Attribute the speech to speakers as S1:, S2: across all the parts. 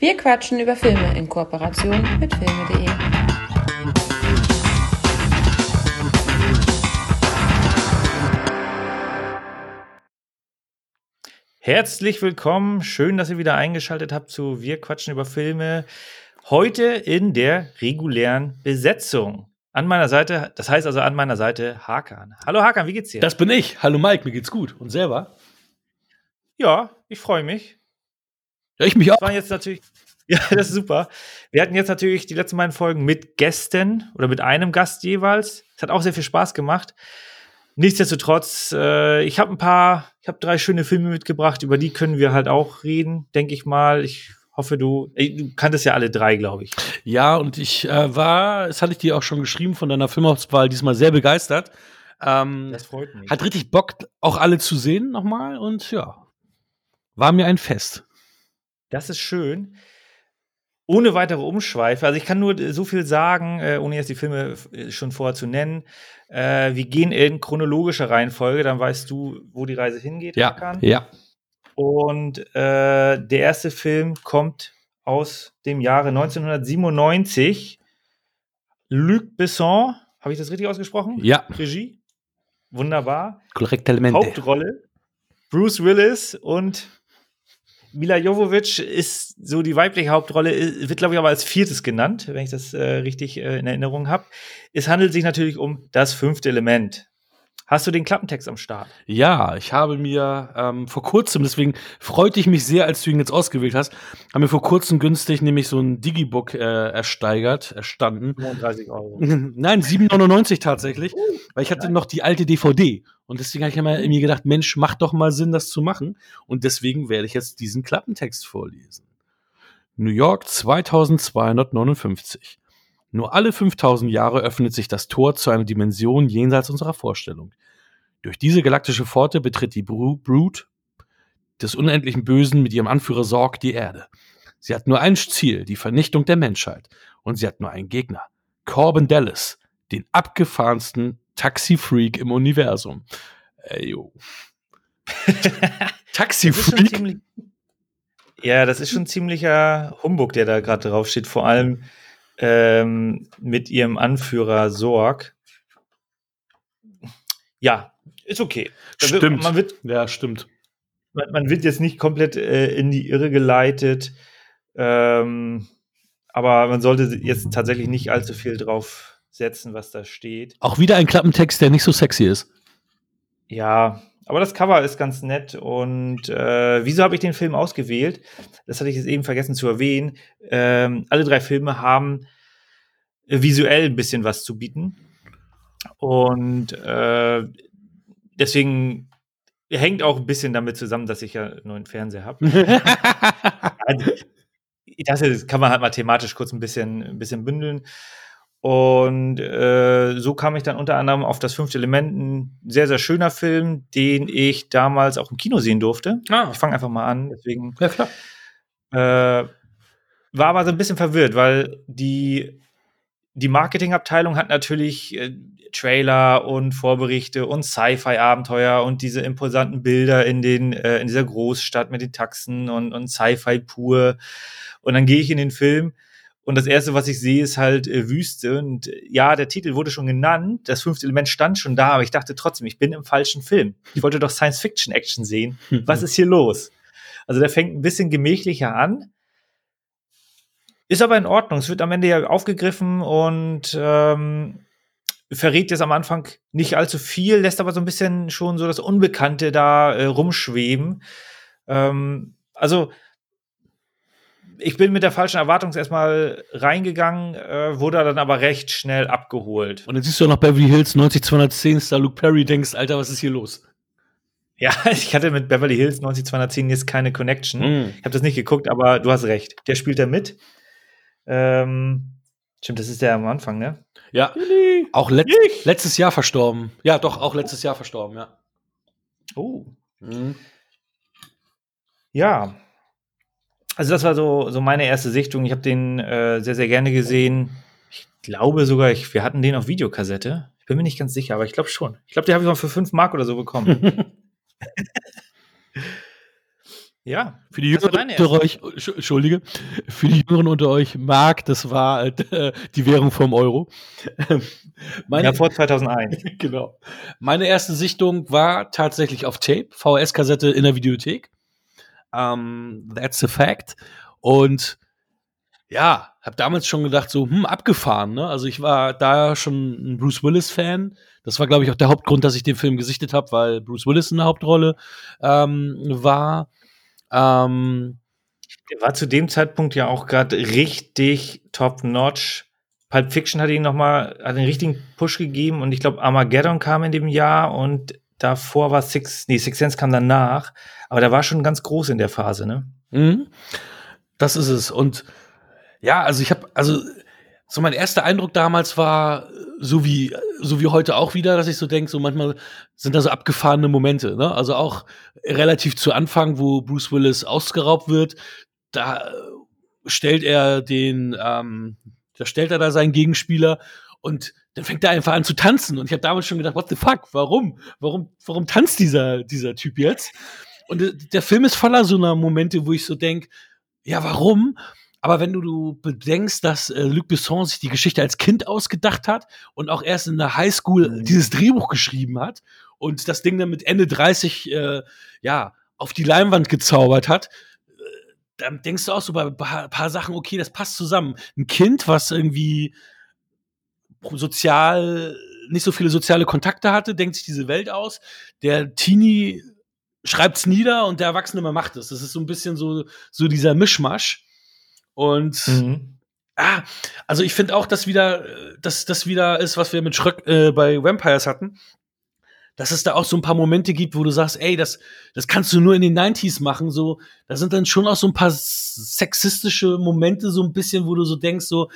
S1: Wir quatschen über Filme in Kooperation mit filme.de.
S2: Herzlich willkommen, schön, dass ihr wieder eingeschaltet habt zu Wir quatschen über Filme. Heute in der regulären Besetzung. An meiner Seite, das heißt also an meiner Seite Hakan. Hallo Hakan, wie geht's dir?
S3: Das bin ich. Hallo Mike, mir geht's gut. Und selber?
S2: Ja, ich freue mich.
S3: Ja, ich mich auch.
S2: Das waren jetzt natürlich, ja, das ist super. Wir hatten jetzt natürlich die letzten beiden Folgen mit Gästen oder mit einem Gast jeweils. Es hat auch sehr viel Spaß gemacht. Nichtsdestotrotz, äh, ich habe ein paar, ich habe drei schöne Filme mitgebracht, über die können wir halt auch reden, denke ich mal. Ich hoffe, du, du kanntest ja alle drei, glaube ich.
S3: Ja, und ich äh, war, das hatte ich dir auch schon geschrieben, von deiner Filmauswahl diesmal sehr begeistert. Ähm,
S2: Das freut mich.
S3: hat richtig Bock, auch alle zu sehen nochmal und ja, war mir ein Fest.
S2: Das ist schön. Ohne weitere Umschweife, also ich kann nur so viel sagen, äh, ohne jetzt die Filme äh, schon vorher zu nennen. Äh, wir gehen in chronologischer Reihenfolge, dann weißt du, wo die Reise hingeht.
S3: Ja,
S2: Hakan.
S3: ja.
S2: Und äh, der erste Film kommt aus dem Jahre 1997. Luc Besson, habe ich das richtig ausgesprochen?
S3: Ja,
S2: Regie. Wunderbar.
S3: korrektamente.
S2: Hauptrolle. Bruce Willis und Mila Jovovich ist so die weibliche Hauptrolle, wird glaube ich aber als viertes genannt, wenn ich das äh, richtig äh, in Erinnerung habe. Es handelt sich natürlich um das fünfte Element. Hast du den Klappentext am Start?
S3: Ja, ich habe mir ähm, vor kurzem, deswegen freute ich mich sehr, als du ihn jetzt ausgewählt hast, haben mir vor kurzem günstig nämlich so ein Digibook äh, ersteigert, erstanden.
S2: 35 Euro.
S3: Nein, 7,99 tatsächlich, weil ich hatte noch die alte DVD. Und deswegen habe ich mir gedacht, Mensch, macht doch mal Sinn, das zu machen. Und deswegen werde ich jetzt diesen Klappentext vorlesen. New York 2259. Nur alle 5000 Jahre öffnet sich das Tor zu einer Dimension jenseits unserer Vorstellung. Durch diese galaktische Pforte betritt die Bru Brood des unendlichen Bösen mit ihrem Anführer Sorg die Erde. Sie hat nur ein Ziel, die Vernichtung der Menschheit. Und sie hat nur einen Gegner. Corbin Dallas, den abgefahrensten Taxi-Freak im Universum. Ey, yo.
S2: Schon
S3: Taxi-Freak?
S2: ja, das ist schon ziemlicher Humbug, der da gerade draufsteht. Vor allem ähm, mit ihrem Anführer Sorg. Ja, ist okay. Da wird-
S3: Stimmt.
S2: Man wird,
S3: Ja, stimmt.
S2: man, man wird jetzt nicht komplett äh, in die Irre geleitet. Ähm, aber man sollte jetzt tatsächlich nicht allzu viel drauf setzen, was da steht.
S3: Auch wieder ein Klappentext, der nicht so sexy ist.
S2: Ja, aber das Cover ist ganz nett. Und äh, wieso habe ich den Film ausgewählt? Das hatte ich jetzt eben vergessen zu erwähnen. Ähm, alle drei Filme haben äh, visuell ein bisschen was zu bieten. Und äh, deswegen hängt auch ein bisschen damit zusammen, dass ich ja einen neuen Fernseher habe. Also, das ist- kann man halt mal thematisch kurz ein bisschen, ein bisschen bündeln. Und äh, so kam ich dann unter anderem auf das fünfte Element, ein sehr, sehr schöner Film, den ich damals auch im Kino sehen durfte.
S3: Ah.
S2: Ich fange einfach mal an, deswegen
S3: Ja, klar.
S2: äh, war aber so ein bisschen verwirrt, weil die, die Marketingabteilung hat natürlich äh, Trailer und Vorberichte und Sci-Fi-Abenteuer und diese imposanten Bilder in, den, äh, in dieser Großstadt mit den Taxen und, und Sci-Fi pur. Und dann gehe ich in den Film und das erste, was ich sehe, ist halt äh, Wüste. Und äh, ja, der Titel wurde schon genannt, das fünfte Element stand schon da, aber ich dachte trotzdem, ich bin im falschen Film. Ich wollte doch Science-Fiction-Action sehen. Was ist hier los? Also der fängt ein bisschen gemächlicher an. Ist aber in Ordnung. Es wird am Ende ja aufgegriffen und ähm, verrät jetzt am Anfang nicht allzu viel, lässt aber so ein bisschen schon so das Unbekannte da äh, rumschweben. Ähm, also ich bin mit der falschen Erwartung erstmal reingegangen, äh, wurde dann aber recht schnell abgeholt.
S3: Und dann siehst du auch noch Beverly Hills 90210 Star Luke Perry, denkst, Alter, was ist hier los?
S2: Ja, ich hatte mit Beverly Hills 90210 jetzt keine Connection.
S3: Mhm.
S2: Ich habe das nicht geguckt, aber du hast recht. Der spielt da mit. Ähm, stimmt, das ist der am Anfang, ne?
S3: Ja, auch let letztes Jahr verstorben. Ja, doch, auch letztes Jahr verstorben, ja.
S2: Oh.
S3: Mhm.
S2: Ja. Also das war so, so meine erste Sichtung. Ich habe den äh, sehr, sehr gerne gesehen. Ich glaube sogar, ich, wir hatten den auf Videokassette. Ich bin mir nicht ganz sicher, aber ich glaube schon. Ich glaube, den habe ich mal für 5 Mark oder so bekommen. Ja.
S3: Für die Jüngeren unter euch, Entschuldige, für die Jüngeren unter euch, Mark, das war äh, die Währung vom Euro.
S2: Meine, ja, vor 2001.
S3: genau. Meine erste Sichtung war tatsächlich auf Tape, VHS-Kassette in der Videothek. Um, ähm, that's a fact. Und ja, habe damals schon gedacht, so, hm, abgefahren, ne? Also ich war da schon ein Bruce Willis-Fan. Das war, glaube ich, auch der Hauptgrund, dass ich den Film gesichtet habe, weil Bruce Willis in der Hauptrolle ähm, war. Ähm,
S2: der war zu dem Zeitpunkt ja auch gerade richtig top-notch. Pulp Fiction hat ihn noch mal hat einen richtigen Push gegeben und ich glaube Armageddon kam in dem Jahr und davor war Six, nee, Six Sense kam danach, aber der war schon ganz groß in der Phase, ne?
S3: Mhm. Das ist es und ja, also ich habe also so mein erster Eindruck damals war so wie so wie heute auch wieder, dass ich so denke, so manchmal sind da so abgefahrene Momente, ne? Also auch relativ zu Anfang, wo Bruce Willis ausgeraubt wird, da stellt er den ähm, da stellt er da seinen Gegenspieler und dann fängt er einfach an zu tanzen und ich habe damals schon gedacht, what the fuck, warum? Warum warum tanzt dieser dieser Typ jetzt? Und äh, der Film ist voller so einer Momente, wo ich so denk, ja, warum? Aber wenn du, du bedenkst, dass äh, Luc Besson sich die Geschichte als Kind ausgedacht hat und auch erst in der Highschool mhm. dieses Drehbuch geschrieben hat und das Ding dann mit Ende 30 äh, ja auf die Leinwand gezaubert hat, äh, dann denkst du auch so bei ein paar, paar, Sachen, okay, das passt zusammen. Ein Kind, was irgendwie sozial nicht so viele soziale Kontakte hatte, denkt sich diese Welt aus. Der Teenie schreibt's nieder und der Erwachsene macht es. Das ist so ein bisschen so, so dieser Mischmasch. Und mhm. ah, also ich finde auch, dass wieder, dass das wieder ist, was wir mit Schröck äh, bei Vampires hatten. Dass es da auch so ein paar Momente gibt, wo du sagst, ey, das, das kannst du nur in den 90s machen. So, da sind dann schon auch so ein paar sexistische Momente, so ein bisschen, wo du so denkst, so,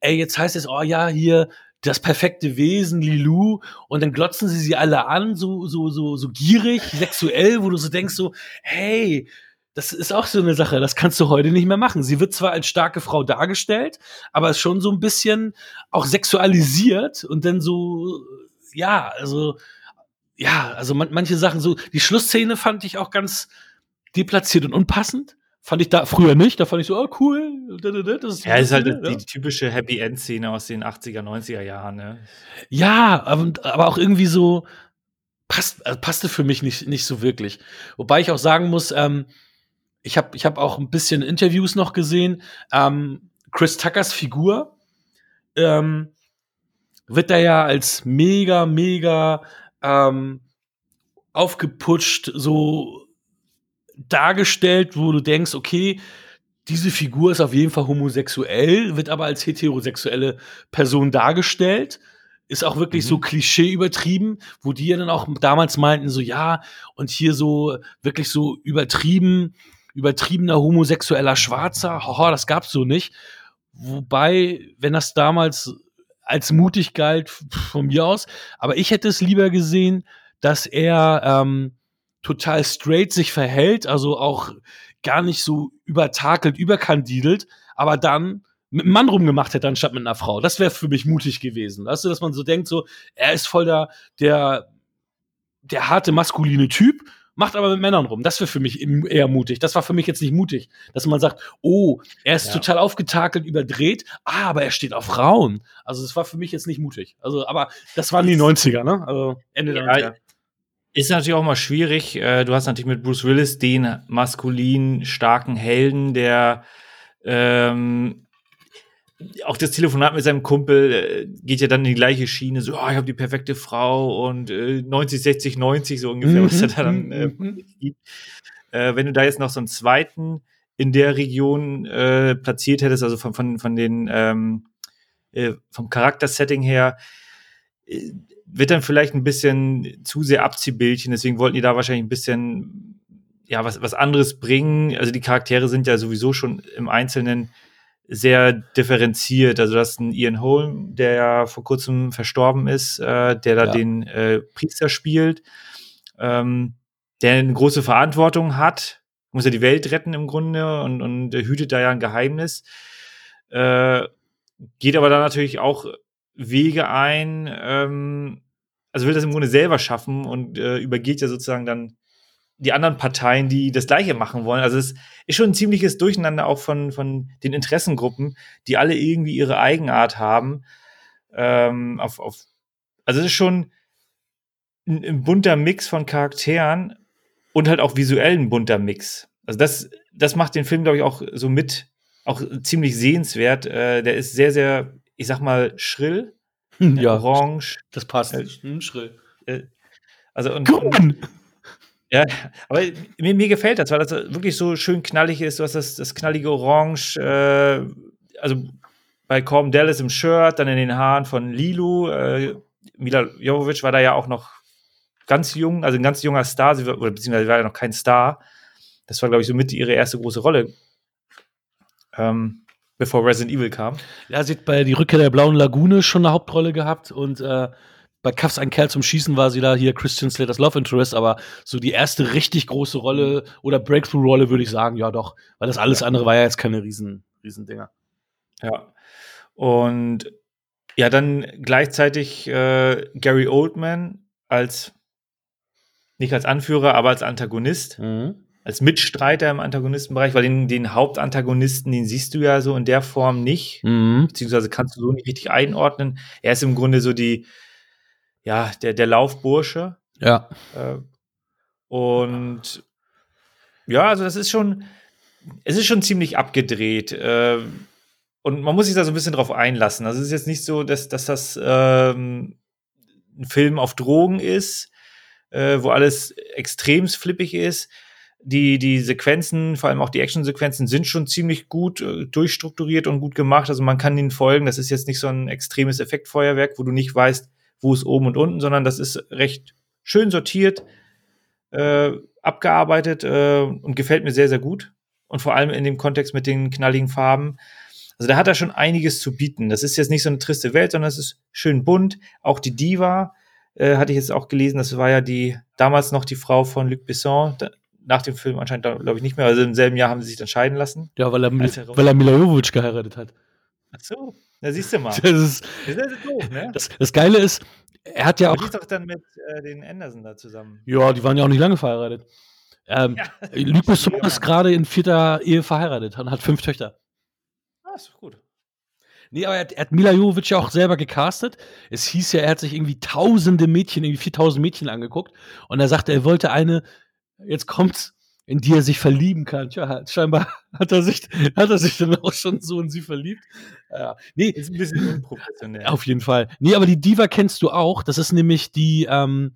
S3: ey, jetzt heißt es, oh ja, hier, das perfekte Wesen, Lilou, und dann glotzen sie sie alle an, so, so, so, so gierig, sexuell, wo du so denkst, so, hey, das ist auch so eine Sache, das kannst du heute nicht mehr machen. Sie wird zwar als starke Frau dargestellt, aber ist schon so ein bisschen auch sexualisiert und dann so, ja, also, ja, also man, manche Sachen so, die Schlussszene fand ich auch ganz deplatziert und unpassend. Fand ich da früher nicht, da fand ich so, oh cool.
S2: Das ist ja, ist halt die, die, typische Happy End Szene aus den 80er, 90er Jahren, ne?
S3: Ja, aber, aber auch irgendwie so, passt, also passte für mich nicht, nicht so wirklich. Wobei ich auch sagen muss, ähm, ich habe ich hab auch ein bisschen Interviews noch gesehen. Ähm, Chris Tuckers Figur ähm, wird da ja als mega, mega ähm, aufgeputscht, so dargestellt, wo du denkst, okay, diese Figur ist auf jeden Fall homosexuell, wird aber als heterosexuelle Person dargestellt. Ist auch wirklich mhm. so Klischee übertrieben, wo die ja dann auch damals meinten, so ja, und hier so wirklich so übertrieben übertriebener homosexueller Schwarzer, haha, das gab's so nicht. Wobei, wenn das damals als mutig galt, von mir aus, aber ich hätte es lieber gesehen, dass er ähm, total straight sich verhält, also auch gar nicht so übertakelt, überkandidelt, aber dann mit einem Mann rumgemacht hätte, anstatt mit einer Frau. Das wäre für mich mutig gewesen. Weißt du, dass man so denkt, so, er ist voll der, der, der harte maskuline Typ macht aber mit Männern rum. Das wäre für mich eher mutig. Das war für mich jetzt nicht mutig, dass man sagt, oh, er ist ja. total aufgetakelt, überdreht, ah, aber er steht auf Frauen. Also das war für mich jetzt nicht mutig. Also, aber das waren die 90er, ne? Also Ende der 90er.
S2: Ist natürlich auch mal schwierig. Äh, du hast natürlich mit Bruce Willis den maskulin starken Helden, der ähm, auch das Telefonat mit seinem Kumpel äh, geht ja dann in die gleiche Schiene, so, oh, ich habe die perfekte Frau und äh, 90, 60, 90, so ungefähr, mhm. was er da dann äh, mhm. gibt. Äh, wenn du da jetzt noch so einen zweiten in der Region äh, platziert hättest, also von, von, von den ähm, äh, vom Charaktersetting her, wird dann vielleicht ein bisschen zu sehr Abziehbildchen, deswegen wollten die da wahrscheinlich ein bisschen ja, was, was anderes bringen. Also die Charaktere sind ja sowieso schon im Einzelnen sehr differenziert. Also das ist ein Ian Holm, der ja vor kurzem verstorben ist, äh, der da ja. den äh, Priester spielt, ähm, der eine große Verantwortung hat, muss ja die Welt retten im Grunde und, und hütet da ja ein Geheimnis. Äh, geht aber da natürlich auch Wege ein, ähm, also will das im Grunde selber schaffen und äh, übergeht ja sozusagen dann die anderen Parteien, die das Gleiche machen wollen. Also es ist schon ein ziemliches Durcheinander auch von, von den Interessengruppen, die alle irgendwie ihre Eigenart haben. Ähm, auf, auf, also es ist schon ein, ein bunter Mix von Charakteren und halt auch visuell ein bunter Mix. Also das, das macht den Film, glaube ich, auch so mit, auch ziemlich sehenswert. Äh, der ist sehr, sehr, ich sag mal, schrill.
S3: Ja,
S2: Orange.
S3: das passt.
S2: Äh,
S3: Hm, schrill.
S2: Also und, und
S3: Grün.
S2: Ja, aber mir, mir gefällt das, weil das wirklich so schön knallig ist. Du hast das, das knallige Orange, äh, also bei Corbin Dallas im Shirt, dann in den Haaren von Lilu. Äh, Mila Jovovich war da ja auch noch ganz jung, also ein ganz junger Star, sie war, oder beziehungsweise war ja noch kein Star. Das war, glaube ich, so mit ihre erste große Rolle, ähm, bevor Resident Evil kam.
S3: Ja, sie hat bei Die Rückkehr der Blauen Lagune schon eine Hauptrolle gehabt und äh, bei Kaffs ein Kerl zum Schießen war sie da hier Christian Slaters Love Interest, aber so die erste richtig große Rolle oder Breakthrough-Rolle würde ich sagen, ja doch, weil das alles andere war ja jetzt keine riesen, riesen Dinger.
S2: Ja. Und ja, dann gleichzeitig äh, Gary Oldman als nicht als Anführer, aber als Antagonist,
S3: Mhm.
S2: als Mitstreiter im Antagonistenbereich, weil den, den Hauptantagonisten, den siehst du ja so in der Form nicht,
S3: Mhm.
S2: beziehungsweise kannst du so nicht richtig einordnen. Er ist im Grunde so die, ja, der, der Laufbursche.
S3: Ja.
S2: Äh, und ja, also das ist schon, es ist schon ziemlich abgedreht. Äh, und man muss sich da so ein bisschen drauf einlassen. Also es ist jetzt nicht so, dass, dass das ähm, ein Film auf Drogen ist, äh, wo alles extremst flippig ist. Die, die Sequenzen, vor allem auch die Actionsequenzen, sind schon ziemlich gut äh, durchstrukturiert und gut gemacht. Also man kann ihnen folgen. Das ist jetzt nicht so ein extremes Effektfeuerwerk, wo du nicht weißt, wo ist oben und unten, sondern das ist recht schön sortiert, äh, abgearbeitet äh, und gefällt mir sehr, sehr gut. Und vor allem in dem Kontext mit den knalligen Farben. Also da hat er schon einiges zu bieten. Das ist jetzt nicht so eine triste Welt, sondern es ist schön bunt. Auch die Diva äh, hatte ich jetzt auch gelesen, das war ja die damals noch die Frau von Luc Besson. Da, nach dem Film anscheinend, glaube ich, nicht mehr. Also im selben Jahr haben sie sich dann scheiden lassen.
S3: Ja, weil er, weil er Mila Jovovich geheiratet hat.
S2: Ach so, da siehst du mal.
S3: Das, ist,
S2: Das ist doof, ne?
S3: das, das Geile ist, er hat ja
S2: Aber die
S3: auch.
S2: ist doch dann mit äh, den Anderson da zusammen.
S3: Ja, die waren ja auch nicht lange verheiratet. Ähm,
S2: Ja.
S3: Luc Besson
S2: Schwieriger
S3: ist gerade in vierter Ehe verheiratet und hat fünf Töchter.
S2: Ah, ist doch gut.
S3: Nee, aber er hat, er hat Mila Jovovich ja auch selber gecastet. Es hieß ja, er hat sich irgendwie tausende Mädchen, irgendwie 4000 Mädchen angeguckt. Und er sagte, er wollte eine, jetzt kommt's, in die er sich verlieben kann. Tja, scheinbar hat er sich, hat er sich dann auch schon so in sie verliebt. Ja. Nee,
S2: Ist ein bisschen unprofessionell.
S3: auf jeden Fall. Nee, aber die Diva kennst du auch. Das ist nämlich die, ähm,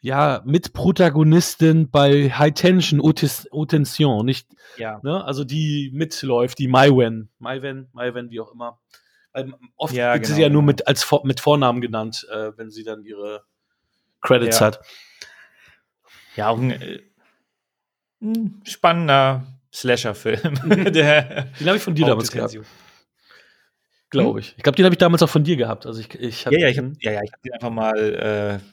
S3: ja, Mitprotagonistin bei High Tension, Haute Haute Tension, nicht,
S2: ja.
S3: ne? Also die mitläuft, die Maiwen, Maiwen, Maiwen, wie auch immer. Weil oft
S2: Ja,
S3: wird sie
S2: genau,
S3: ja nur
S2: genau.
S3: mit, als mit Vornamen genannt, äh, wenn sie dann ihre Credits
S2: Ja.
S3: hat.
S2: Ja, auch ein, äh, ein spannender Slasher-Film. Der
S3: Den habe ich von dir damals gehabt, glaube ich. Ich glaube, den habe ich damals auch von dir gehabt. Also ich, ich hab,
S2: Ja, ja, ich habe ja, ja, ich hab den einfach mal. Äh,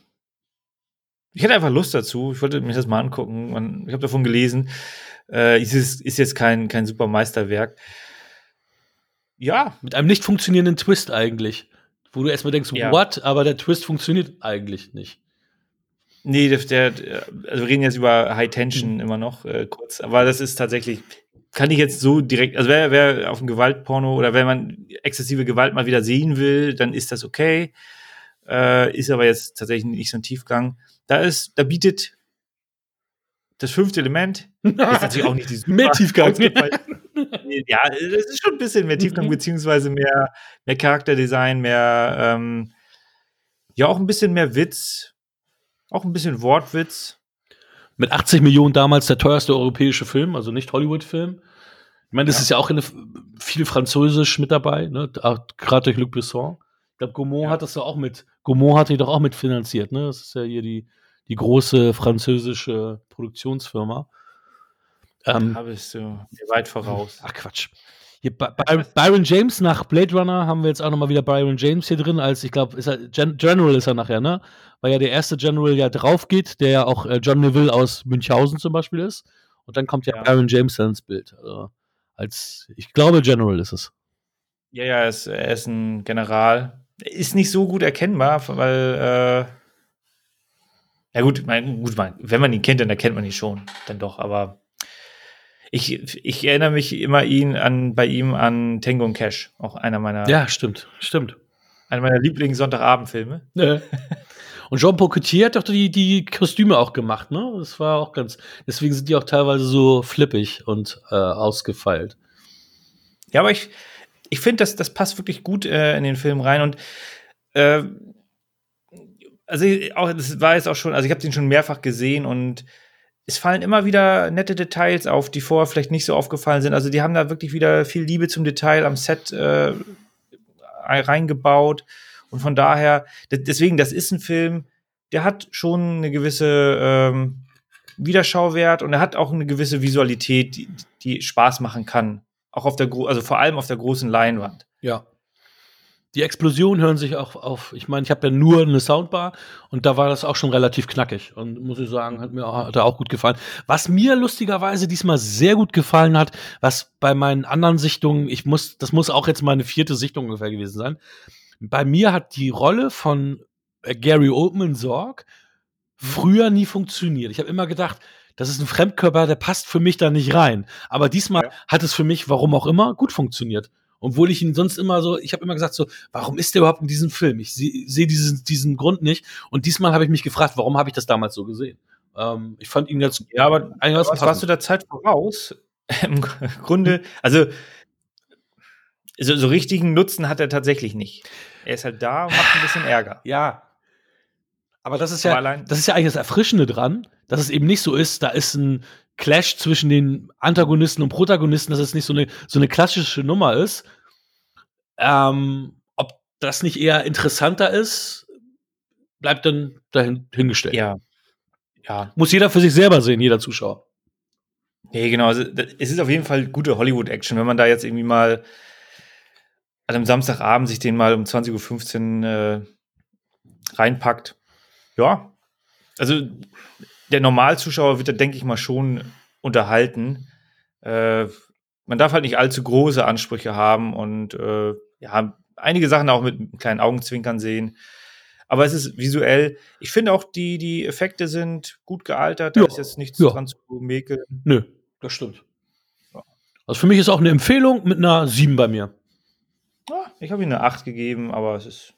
S2: ich hatte einfach Lust dazu. Ich wollte mir das mal angucken. Und ich habe davon gelesen. Äh, ist, ist jetzt kein, kein super Meisterwerk. Ja,
S3: mit einem nicht funktionierenden Twist eigentlich. Wo du erstmal denkst,
S2: Ja.
S3: what? Aber der Twist funktioniert eigentlich nicht.
S2: Nee, der, der, also wir reden jetzt über High Tension immer noch äh, kurz. Aber das ist tatsächlich, kann ich jetzt so direkt, also wer, wer auf ein Gewaltporno oder wenn man exzessive Gewalt mal wieder sehen will, dann ist das okay. Äh, ist aber jetzt tatsächlich nicht so ein Tiefgang. Da ist, da bietet das fünfte Element, ist natürlich auch nicht die super
S3: Mehr Tiefgang.
S2: ja, es ist schon ein bisschen mehr Tiefgang,
S3: Mhm.
S2: beziehungsweise mehr, mehr Charakterdesign, mehr, ähm, ja, auch ein bisschen mehr Witz, auch ein bisschen Wortwitz.
S3: Mit 80 Millionen damals der teuerste europäische Film, also nicht Hollywood-Film. Ich meine, das
S2: Ja.
S3: ist ja auch eine, viel Französisch mit dabei, ne? Gerade durch Luc Besson. Ich glaube, Gaumont
S2: Ja.
S3: hat das doch auch mit, Gaumont hat die doch auch mitfinanziert, ne? Das ist ja hier die, die große französische Produktionsfirma. Ähm,
S2: Da bist du mir weit voraus.
S3: ach Quatsch. Hier, By By Byron James nach Blade Runner haben wir jetzt auch nochmal wieder Byron James hier drin, als ich glaube, ist er Gen General ist er nachher, ne? Weil ja der erste General ja drauf geht, der ja auch äh, John Neville aus Münchhausen zum Beispiel ist. Und dann kommt ja,
S2: Ja.
S3: Byron James dann ins Bild. Also als, ich glaube, General ist es.
S2: Ja, ja, er ist, er ist ein General. Ist nicht so gut erkennbar, weil, äh, Ja gut, mein, gut mein, wenn man ihn kennt, dann erkennt man ihn schon, dann doch. Aber ich, ich erinnere mich immer ihn an, bei ihm an Tango und Cash, auch einer meiner,
S3: Ja, stimmt, stimmt.
S2: einer meiner Lieblings-Sonntagabendfilme.
S3: Ne. Und Jean-Paul Coutier hat doch die, die Kostüme auch gemacht, ne? Das war auch ganz. Deswegen sind die auch teilweise so flippig und äh, ausgefeilt.
S2: Ja, aber ich, ich finde, das, das passt wirklich gut äh, in den Film rein und äh, also auch, das war jetzt auch schon, also ich habe den schon mehrfach gesehen und es fallen immer wieder nette Details auf, die vorher vielleicht nicht so aufgefallen sind. Also die haben da wirklich wieder viel Liebe zum Detail am Set äh, reingebaut und von daher, deswegen, das ist ein Film, der hat schon eine gewisse ähm, Wiederschauwert und er hat auch eine gewisse Visualität, die, die Spaß machen kann. Auch auf der, also vor allem auf der großen Leinwand.
S3: Ja. Die Explosionen hören sich auch auf. Ich meine, ich habe ja nur eine Soundbar und da war das auch schon relativ knackig. Und muss ich sagen, hat mir auch, hat auch gut gefallen. Was mir lustigerweise diesmal sehr gut gefallen hat, was bei meinen anderen Sichtungen, ich muss, das muss auch jetzt meine vierte Sichtung ungefähr gewesen sein. Bei mir hat die Rolle von äh, Gary Oldman Sorg früher nie funktioniert. Ich habe immer gedacht, das ist ein Fremdkörper, der passt für mich da nicht rein. Aber diesmal ja. hat es für mich, warum auch immer, gut funktioniert. Obwohl ich ihn sonst immer so, ich habe immer gesagt so, warum ist der überhaupt in diesem Film? Ich sehe seh diesen, diesen Grund nicht. Und diesmal habe ich mich gefragt, warum habe ich das damals so gesehen? Ähm, ich fand ihn jetzt,
S2: ja, aber was warst du der Zeit voraus? Im Grunde, also so, so richtigen Nutzen hat er tatsächlich nicht. Er ist halt da und macht ein bisschen Ärger.
S3: Ja. Aber das ist ja, das ist ja eigentlich das Erfrischende dran, dass es eben nicht so ist, da ist ein Clash zwischen den Antagonisten und Protagonisten, dass es nicht so eine, so eine klassische Nummer ist. Ähm, ob das nicht eher interessanter ist, bleibt dann dahin hingestellt.
S2: Ja. Ja.
S3: Muss jeder für sich selber sehen, jeder Zuschauer.
S2: Nee, genau. Also, es ist auf jeden Fall gute Hollywood-Action, wenn man da jetzt irgendwie mal an einem Samstagabend sich den mal um 20.15 Uhr äh, reinpackt. Ja. Also der Normalzuschauer wird da, denke ich mal, schon unterhalten. Äh, man darf halt nicht allzu große Ansprüche haben und äh, ja, einige Sachen auch mit kleinen Augenzwinkern sehen. Aber es ist visuell, ich finde auch, die, die Effekte sind gut gealtert, da ja. ist jetzt nichts ja. dran zu mäkeln.
S3: Nö, das stimmt. Also für mich ist auch eine Empfehlung mit einer 7 bei mir.
S2: Ja, ich habe ihm eine 8 gegeben, aber es ist.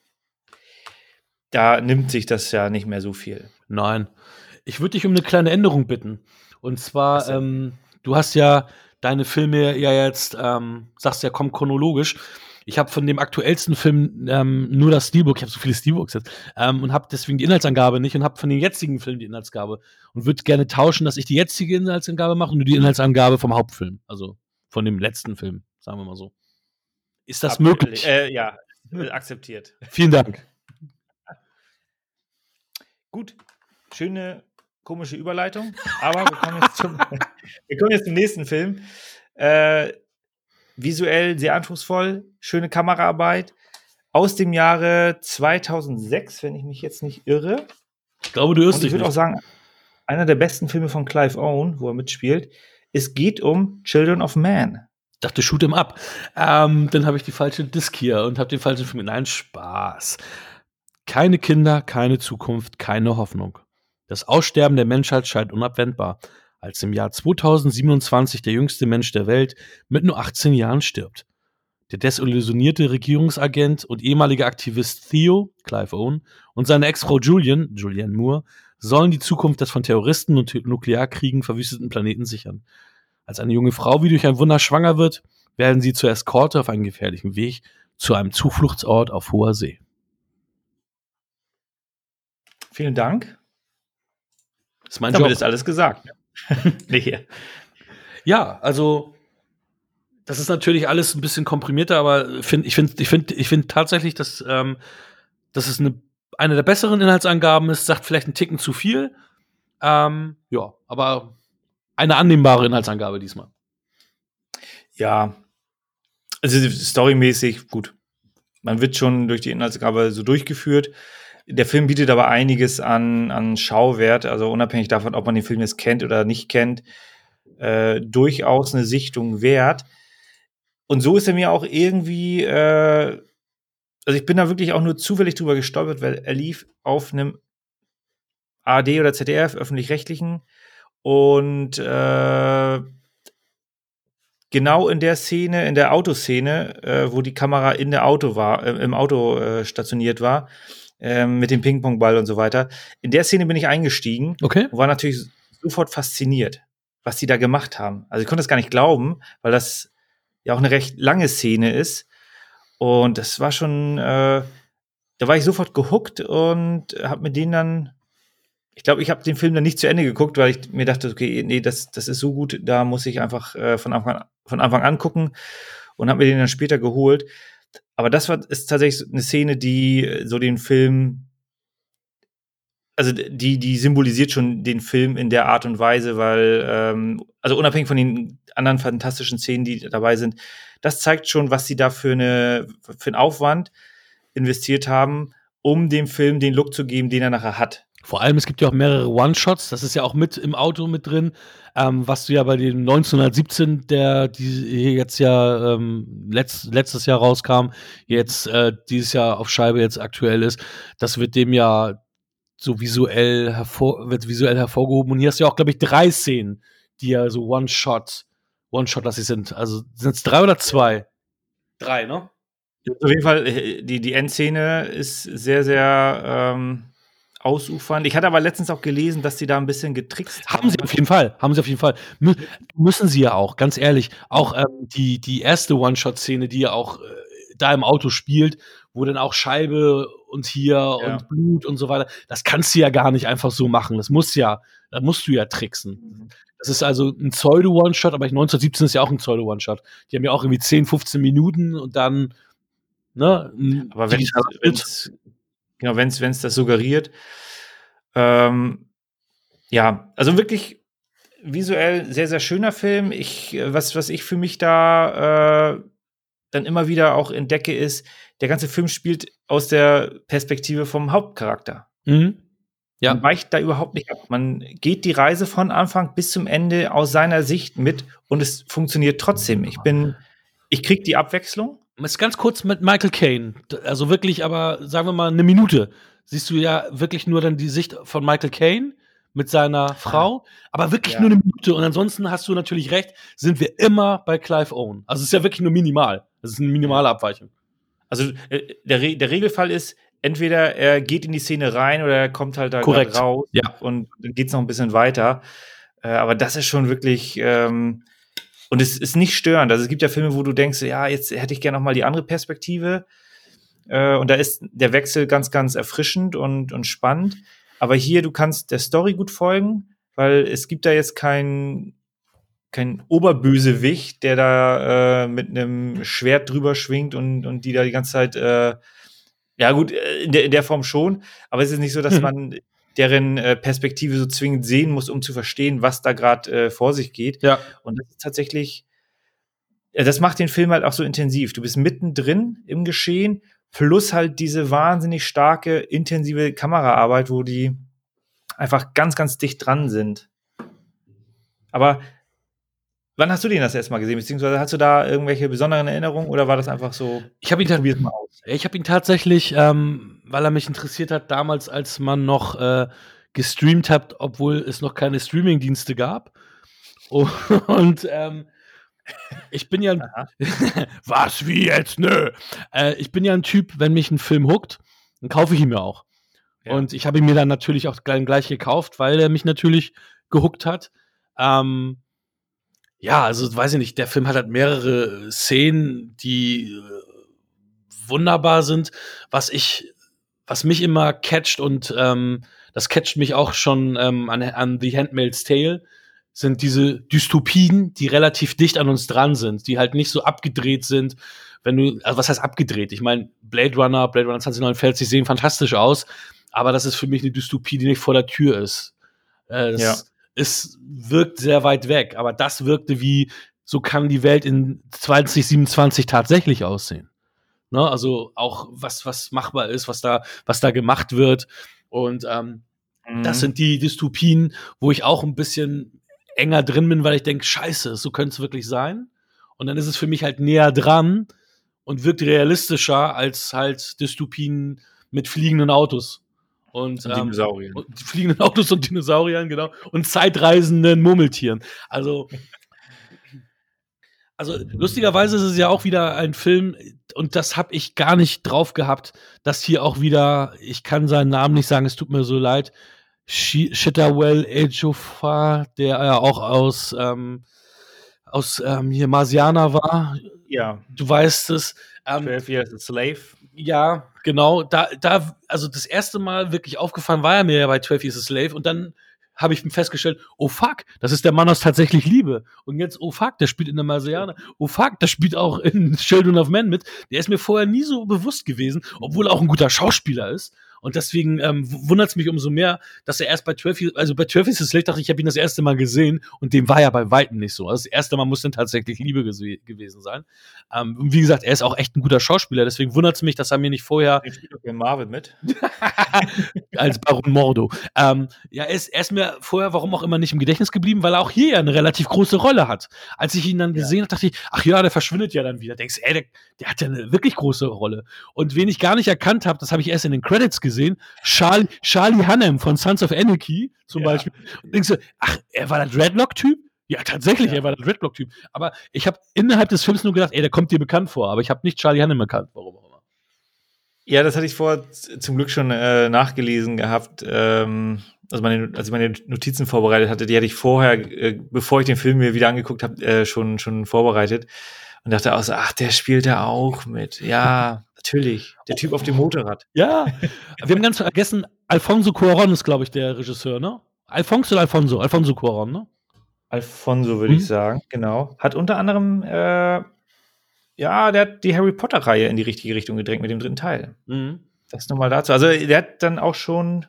S2: Da nimmt sich das ja nicht mehr so viel.
S3: Nein. Ich würde dich um eine kleine Änderung bitten. Und zwar, ähm, du hast ja deine Filme ja jetzt, ähm, sagst ja, komm chronologisch. Ich habe von dem aktuellsten Film ähm, nur das Steelbook, ich habe so viele Steelbooks jetzt, ähm, und habe deswegen die Inhaltsangabe nicht und habe von den jetzigen Filmen die Inhaltsangabe und würde gerne tauschen, dass ich die jetzige Inhaltsangabe mache und nur die Inhaltsangabe vom Hauptfilm, also von dem letzten Film, sagen wir mal so. Ist das Ab möglich?
S2: Äh, ja, akzeptiert.
S3: Vielen Dank.
S2: Gut, schöne komische Überleitung, aber wir kommen jetzt zum, kommen jetzt zum nächsten Film. Äh, visuell sehr anspruchsvoll, schöne Kameraarbeit aus dem Jahre 2006, wenn ich mich jetzt nicht irre.
S3: Ich glaube, du irrst
S2: dich. Ich würde auch sagen, einer der besten Filme von Clive Owen, wo er mitspielt. Es geht um Children of Man.
S3: Ich dachte, shoot him up. Ähm, dann habe ich die falsche Disc hier und habe den falschen Film. Nein, Spaß. Keine Kinder, keine Zukunft, keine Hoffnung. Das Aussterben der Menschheit scheint unabwendbar, als im Jahr 2027 der jüngste Mensch der Welt mit nur 18 Jahren stirbt. Der desillusionierte Regierungsagent und ehemalige Aktivist Theo, Clive Owen, und seine Ex-Frau Julian, Julianne Moore, sollen die Zukunft des von Terroristen und Nuklearkriegen verwüsteten Planeten sichern. Als eine junge Frau wie durch ein Wunder schwanger wird, werden sie zur Eskorte auf einen gefährlichen Weg zu einem Zufluchtsort auf hoher See.
S2: Vielen Dank.
S3: Das ist mein
S2: Damit
S3: Job.
S2: ist alles gesagt.
S3: nee. Ja, also das ist natürlich alles ein bisschen komprimierter, aber find, ich finde ich find, ich find tatsächlich, dass, ähm, dass es eine, eine der besseren Inhaltsangaben ist, sagt vielleicht einen Ticken zu viel. Ähm, ja, aber eine annehmbare Inhaltsangabe diesmal.
S2: Ja, also storymäßig gut. Man wird schon durch die Inhaltsangabe so durchgeführt. Der Film bietet aber einiges an, an Schauwert, also unabhängig davon, ob man den Film jetzt kennt oder nicht kennt, äh, durchaus eine Sichtung wert. Und so ist er mir auch irgendwie, äh, also ich bin da wirklich auch nur zufällig drüber gestolpert, weil er lief auf einem ARD oder ZDF, öffentlich-rechtlichen. Und äh, genau in der Szene, in der Autoszene, äh, wo die Kamera in der Auto war, äh, im Auto äh, stationiert war, ähm, mit dem Ping-Pong-Ball und so weiter. In der Szene bin ich eingestiegen
S3: Okay.
S2: und war natürlich sofort fasziniert, was die da gemacht haben. Also ich konnte es gar nicht glauben, weil das ja auch eine recht lange Szene ist. Und das war schon, äh, da war ich sofort gehuckt und habe mit denen dann, ich glaube, ich habe den Film dann nicht zu Ende geguckt, weil ich mir dachte, okay, nee, das, das ist so gut, da muss ich einfach äh, von, Anfang an, von Anfang an gucken und habe mir den dann später geholt. Aber das war, ist tatsächlich eine Szene, die so den Film, also die, die symbolisiert schon den Film in der Art und Weise, weil, ähm, also unabhängig von den anderen fantastischen Szenen, die dabei sind, das zeigt schon, was sie da für, eine, für einen Aufwand investiert haben, um dem Film den Look zu geben, den er nachher hat.
S3: Vor allem, es gibt ja auch mehrere One-Shots, das ist ja auch mit im Auto mit drin, ähm, was du ja bei dem 1917, der die hier jetzt ja ähm, letzt, letztes Jahr rauskam, jetzt äh, dieses Jahr auf Scheibe jetzt aktuell ist, das wird dem ja so visuell hervor, wird visuell hervorgehoben. Und hier hast du ja auch, glaube ich, drei Szenen, die ja so One-Shot, One-Shot-lastig sind. Also sind es drei oder zwei? Drei, ne?
S2: Auf jeden Fall, äh, die, die Endszene ist sehr, sehr ähm, ausufernd. Ich hatte aber letztens auch gelesen, dass die da ein bisschen getrickst
S3: Haben sie auf jeden Fall, haben sie auf jeden Fall. Mü müssen sie ja auch, ganz ehrlich. Auch ähm, die, die erste One-Shot-Szene, die ja auch äh, da im Auto spielt, wo dann auch Scheibe und hier
S2: Ja.
S3: und Blut und so weiter, das kannst du ja gar nicht einfach so machen. Das muss ja, da musst du ja tricksen. Das ist also ein Pseudo-One-Shot, aber 1917 ist ja auch ein Pseudo-One-Shot. Die haben ja auch irgendwie 10, 15 Minuten und dann, ne?
S2: Aber wenn wenn's, genau, wenn es das suggeriert. Ähm, ja, also wirklich visuell sehr, sehr schöner Film. Ich, äh, was, was ich für mich da äh, dann immer wieder auch entdecke, ist, der ganze Film spielt aus der Perspektive vom Hauptcharakter.
S3: Mhm. Ja.
S2: Man weicht da überhaupt nicht ab. Man geht die Reise von Anfang bis zum Ende aus seiner Sicht mit und es funktioniert trotzdem. Ich bin, ich krieg die Abwechslung.
S3: Ist ganz kurz mit Michael Caine. Also wirklich, aber sagen wir mal eine Minute. Siehst du ja wirklich nur dann die Sicht von Michael Caine mit seiner Frau, aber wirklich
S2: Ja.
S3: nur eine Minute. Und ansonsten hast du natürlich recht, sind wir immer bei Clive Owen. Also es ist ja wirklich nur minimal. Das ist eine minimale Abweichung.
S2: Also äh, der, Re der Regelfall ist, entweder er geht in die Szene rein oder er kommt halt da raus
S3: Ja.
S2: und dann geht's noch ein bisschen weiter. Äh, aber das ist schon wirklich ähm, und es ist nicht störend. Also es gibt ja Filme, wo du denkst, ja, jetzt hätte ich gerne noch mal die andere Perspektive. Äh, und da ist der Wechsel ganz, ganz erfrischend und, und spannend. Aber hier, du kannst der Story gut folgen, weil es gibt da jetzt kein kein Oberbösewicht, der da äh, mit einem Schwert drüber schwingt und, und die da die ganze Zeit, äh, ja gut, äh, in der, in der Form schon, aber es ist nicht so, dass
S3: Mhm.
S2: man deren äh, Perspektive so zwingend sehen muss, um zu verstehen, was da gerade äh, vor sich geht.
S3: Ja.
S2: Und das ist tatsächlich, ja, das macht den Film halt auch so intensiv. Du bist mittendrin im Geschehen, plus halt diese wahnsinnig starke, intensive Kameraarbeit, wo die einfach ganz, ganz dicht dran sind. Aber wann hast du den das erste Mal gesehen? Beziehungsweise hast du da irgendwelche besonderen Erinnerungen oder war das einfach so,
S3: Ich habe ihn,
S2: mal aus?
S3: ich hab ihn tatsächlich, ähm, weil er mich interessiert hat, damals, als man noch äh, gestreamt hat, obwohl es noch keine Streamingdienste gab. Und ähm, ich bin ja ein. Was, wie jetzt? Nö. Äh, ich bin ja ein Typ, wenn mich ein Film huckt, dann kaufe ich ihn mir auch.
S2: Ja.
S3: Und ich habe ihn mir dann natürlich auch gleich, gleich gekauft, weil er mich natürlich gehuckt hat. Ähm, ja, also weiß ich nicht, der Film hat halt mehrere Szenen, die äh, wunderbar sind. Was ich, was mich immer catcht und ähm, das catcht mich auch schon ähm, an, an The Handmaid's Tale, sind diese Dystopien, die relativ dicht an uns dran sind, die halt nicht so abgedreht sind. Wenn du, also was heißt abgedreht? Ich meine, Blade Runner, Blade Runner 2049 sehen fantastisch aus, aber das ist für mich eine Dystopie, die nicht vor der Tür ist. Äh, das
S2: Ja.
S3: Es wirkt sehr weit weg, aber das wirkte wie, so kann die Welt in 2027 tatsächlich aussehen. Ne? Also auch was, was machbar ist, was da, was da gemacht wird. Und ähm, das
S2: Mhm.
S3: sind die Dystopien, wo ich auch ein bisschen enger drin bin, weil ich denke, scheiße, so könnte es wirklich sein. Und dann ist es für mich halt näher dran und wirkt realistischer als halt Dystopien mit fliegenden Autos Und, ähm,
S2: Dinosauriern.
S3: und fliegenden Autos und Dinosauriern, genau. Und zeitreisenden Murmeltieren. Also, also lustigerweise ist es ja auch wieder ein Film, und das habe ich gar nicht drauf gehabt, dass hier auch wieder, ich kann seinen Namen nicht sagen, es tut mir so leid, Shi- Chitawell Ejiofor, der ja auch aus, ähm, aus ähm, hier Marsiana war.
S2: Ja.
S4: Du weißt es. Ähm,
S2: 12 Years a Slave.
S4: Ja, genau. Da, da, also das erste Mal wirklich aufgefallen war er mir ja bei 12 Years a Slave und dann habe ich festgestellt, oh fuck, das ist der Mann aus tatsächlich Liebe. Und jetzt, oh fuck, der spielt in der Marsianer. Oh fuck, der spielt auch in Children of Men mit. Der ist mir vorher nie so bewusst gewesen, obwohl er auch ein guter Schauspieler ist. Und deswegen ähm, wundert es mich umso mehr, dass er erst bei 12 Years, also bei 12 Years a Slave dachte ich, ich habe ihn das erste Mal gesehen und dem war ja bei Weitem nicht so. Also das erste Mal muss dann tatsächlich Liebe gewesen sein. Ähm, und wie gesagt, er ist auch echt ein guter Schauspieler, deswegen wundert es mich, dass er mir nicht vorher
S2: spielt auch in Marvel mit.
S3: als Baron Mordo. Ähm, ja, er ist, er ist mir vorher, warum auch immer, nicht im Gedächtnis geblieben, weil er auch hier ja eine relativ große Rolle hat. Als ich ihn dann
S2: Ja.
S3: gesehen habe, dachte ich, ach ja, der verschwindet ja dann wieder. Denkst, ey, der, der hat ja eine wirklich große Rolle. Und wen ich gar nicht erkannt habe, das habe ich erst in den Credits gesehen, Charlie, Charlie Hannem von Sons of Anarchy zum
S2: Ja.
S3: Beispiel. Und denkst du, ach, er war der Dreadlock-Typ? Ja, tatsächlich,
S2: Ja.
S3: er war der Dreadlock-Typ. Aber ich habe innerhalb des Films nur gedacht, ey, der kommt dir bekannt vor. Aber ich habe nicht Charlie Hannem erkannt, warum auch immer.
S2: Ja, das hatte ich vorher zum Glück schon äh, nachgelesen gehabt. Ähm, also meine, als ich meine Notizen vorbereitet hatte, die hatte ich vorher, äh, bevor ich den Film mir wieder angeguckt habe, äh, schon, schon vorbereitet. Und dachte auch so, ach, der spielt da auch mit. Ja, natürlich. Der Typ auf dem Motorrad.
S3: Ja, wir haben ganz vergessen, Alfonso Cuaron ist, glaube ich, der Regisseur, ne? Alfonso oder Alfonso? Alfonso Cuaron, ne?
S2: Alfonso, würde
S3: Mhm.
S2: ich sagen, genau. Hat unter anderem, äh, ja, der hat die Harry Potter-Reihe in die richtige Richtung gedrängt mit dem dritten Teil.
S3: Mhm.
S2: Das nochmal dazu. Also, der hat dann auch schon.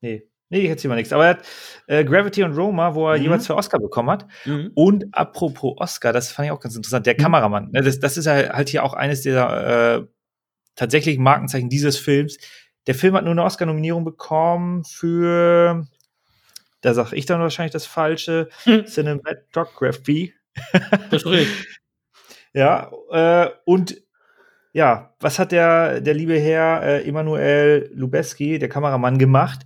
S2: Nee, nee, ich erzähle mal nichts. Aber er hat äh, Gravity und Roma, wo er
S3: Mhm.
S2: jeweils zwei Oscar bekommen hat.
S3: Mhm.
S2: Und apropos Oscar, das fand ich auch ganz interessant, der
S3: Mhm.
S2: Kameramann. Ne, das, das ist halt hier auch eines der äh, tatsächlichen Markenzeichen dieses Films. Der Film hat nur eine Oscar-Nominierung bekommen für, da sag ich dann wahrscheinlich das Falsche,
S3: Mhm.
S2: Cinematography.
S3: Das.
S2: Ja, äh, und ja, was hat der, der liebe Herr äh, Emanuel Lubeski, der Kameramann, gemacht?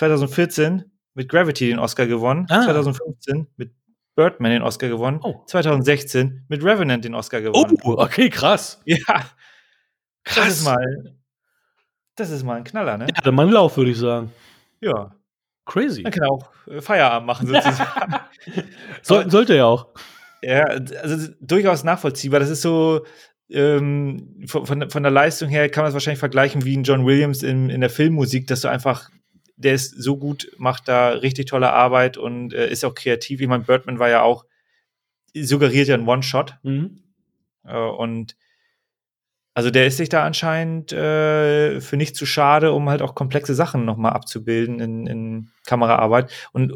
S2: 2014 mit Gravity den Oscar gewonnen,
S3: Ah.
S2: 2015 mit Birdman den Oscar gewonnen,
S3: Oh.
S2: 2016 mit Revenant den Oscar gewonnen.
S3: Oh, okay, krass.
S2: Ja, das
S3: Krass.
S2: ist mal, das ist mal ein Knaller, ne?
S3: Ja, der Mann Lauf, würde ich sagen.
S2: Ja,
S3: Crazy.
S2: man kann auch äh, Feierabend machen sozusagen.
S3: Soll, sollte er auch.
S2: Ja, also durchaus nachvollziehbar. Das ist so, ähm, von, von, von der Leistung her kann man es wahrscheinlich vergleichen wie ein John Williams in, in der Filmmusik, dass du einfach, der ist so gut, macht da richtig tolle Arbeit und äh, ist auch kreativ. Ich meine, Birdman war ja auch, suggeriert ja ein One-Shot.
S3: Mhm.
S2: Äh, und also der ist sich da anscheinend äh, für nicht zu schade, um halt auch komplexe Sachen nochmal abzubilden in, in Kameraarbeit. Und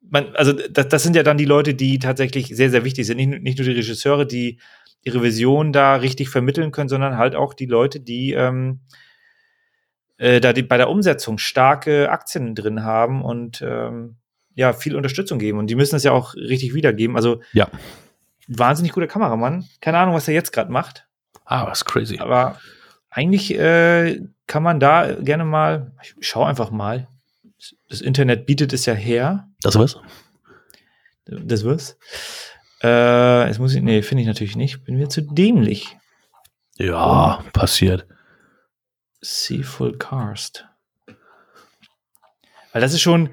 S2: man, also das, das sind ja dann die Leute, die tatsächlich sehr, sehr wichtig sind. Nicht, nicht nur die Regisseure, die ihre Vision da richtig vermitteln können, sondern halt auch die Leute, die ähm, äh, da die bei der Umsetzung starke Aktien drin haben und ähm, ja, viel Unterstützung geben. Und die müssen es ja auch richtig wiedergeben. Also
S3: Ja.
S2: wahnsinnig guter Kameramann. Keine Ahnung, was er jetzt gerade macht.
S3: Ah, was crazy.
S2: Aber eigentlich äh, kann man da gerne mal, ich schau einfach mal. Das Internet bietet es ja her.
S3: Das was?
S2: Das was? Äh, jetzt muss ich, nee, finde ich natürlich nicht. Bin mir zu dämlich.
S3: Ja, passiert.
S2: See Full Cast. Weil das ist schon,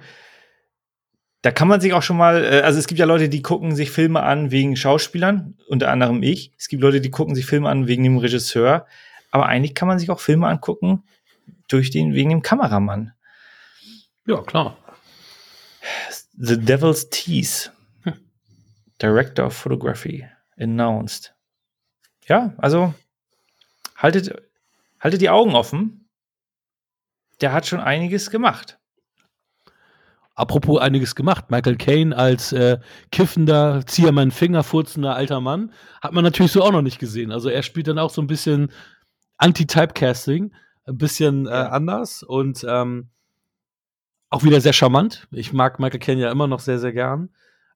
S2: da kann man sich auch schon mal, äh, also es gibt ja Leute, die gucken sich Filme an wegen Schauspielern, unter anderem ich. Es gibt Leute, die gucken sich Filme an wegen dem Regisseur. Aber eigentlich kann man sich auch Filme angucken durch den, wegen dem Kameramann.
S3: Ja, klar.
S2: The Devil's Tease. Director of Photography. Announced. Ja, also haltet, haltet die Augen offen. Der hat schon einiges gemacht.
S3: Apropos einiges gemacht. Michael Caine als äh, kiffender, zieher meinen Finger furzender alter Mann hat man natürlich so auch noch nicht gesehen. Also er spielt dann auch so ein bisschen Anti-Typecasting, ein bisschen äh, anders und ähm, auch wieder sehr charmant. Ich mag Michael Caine ja immer noch sehr, sehr gern.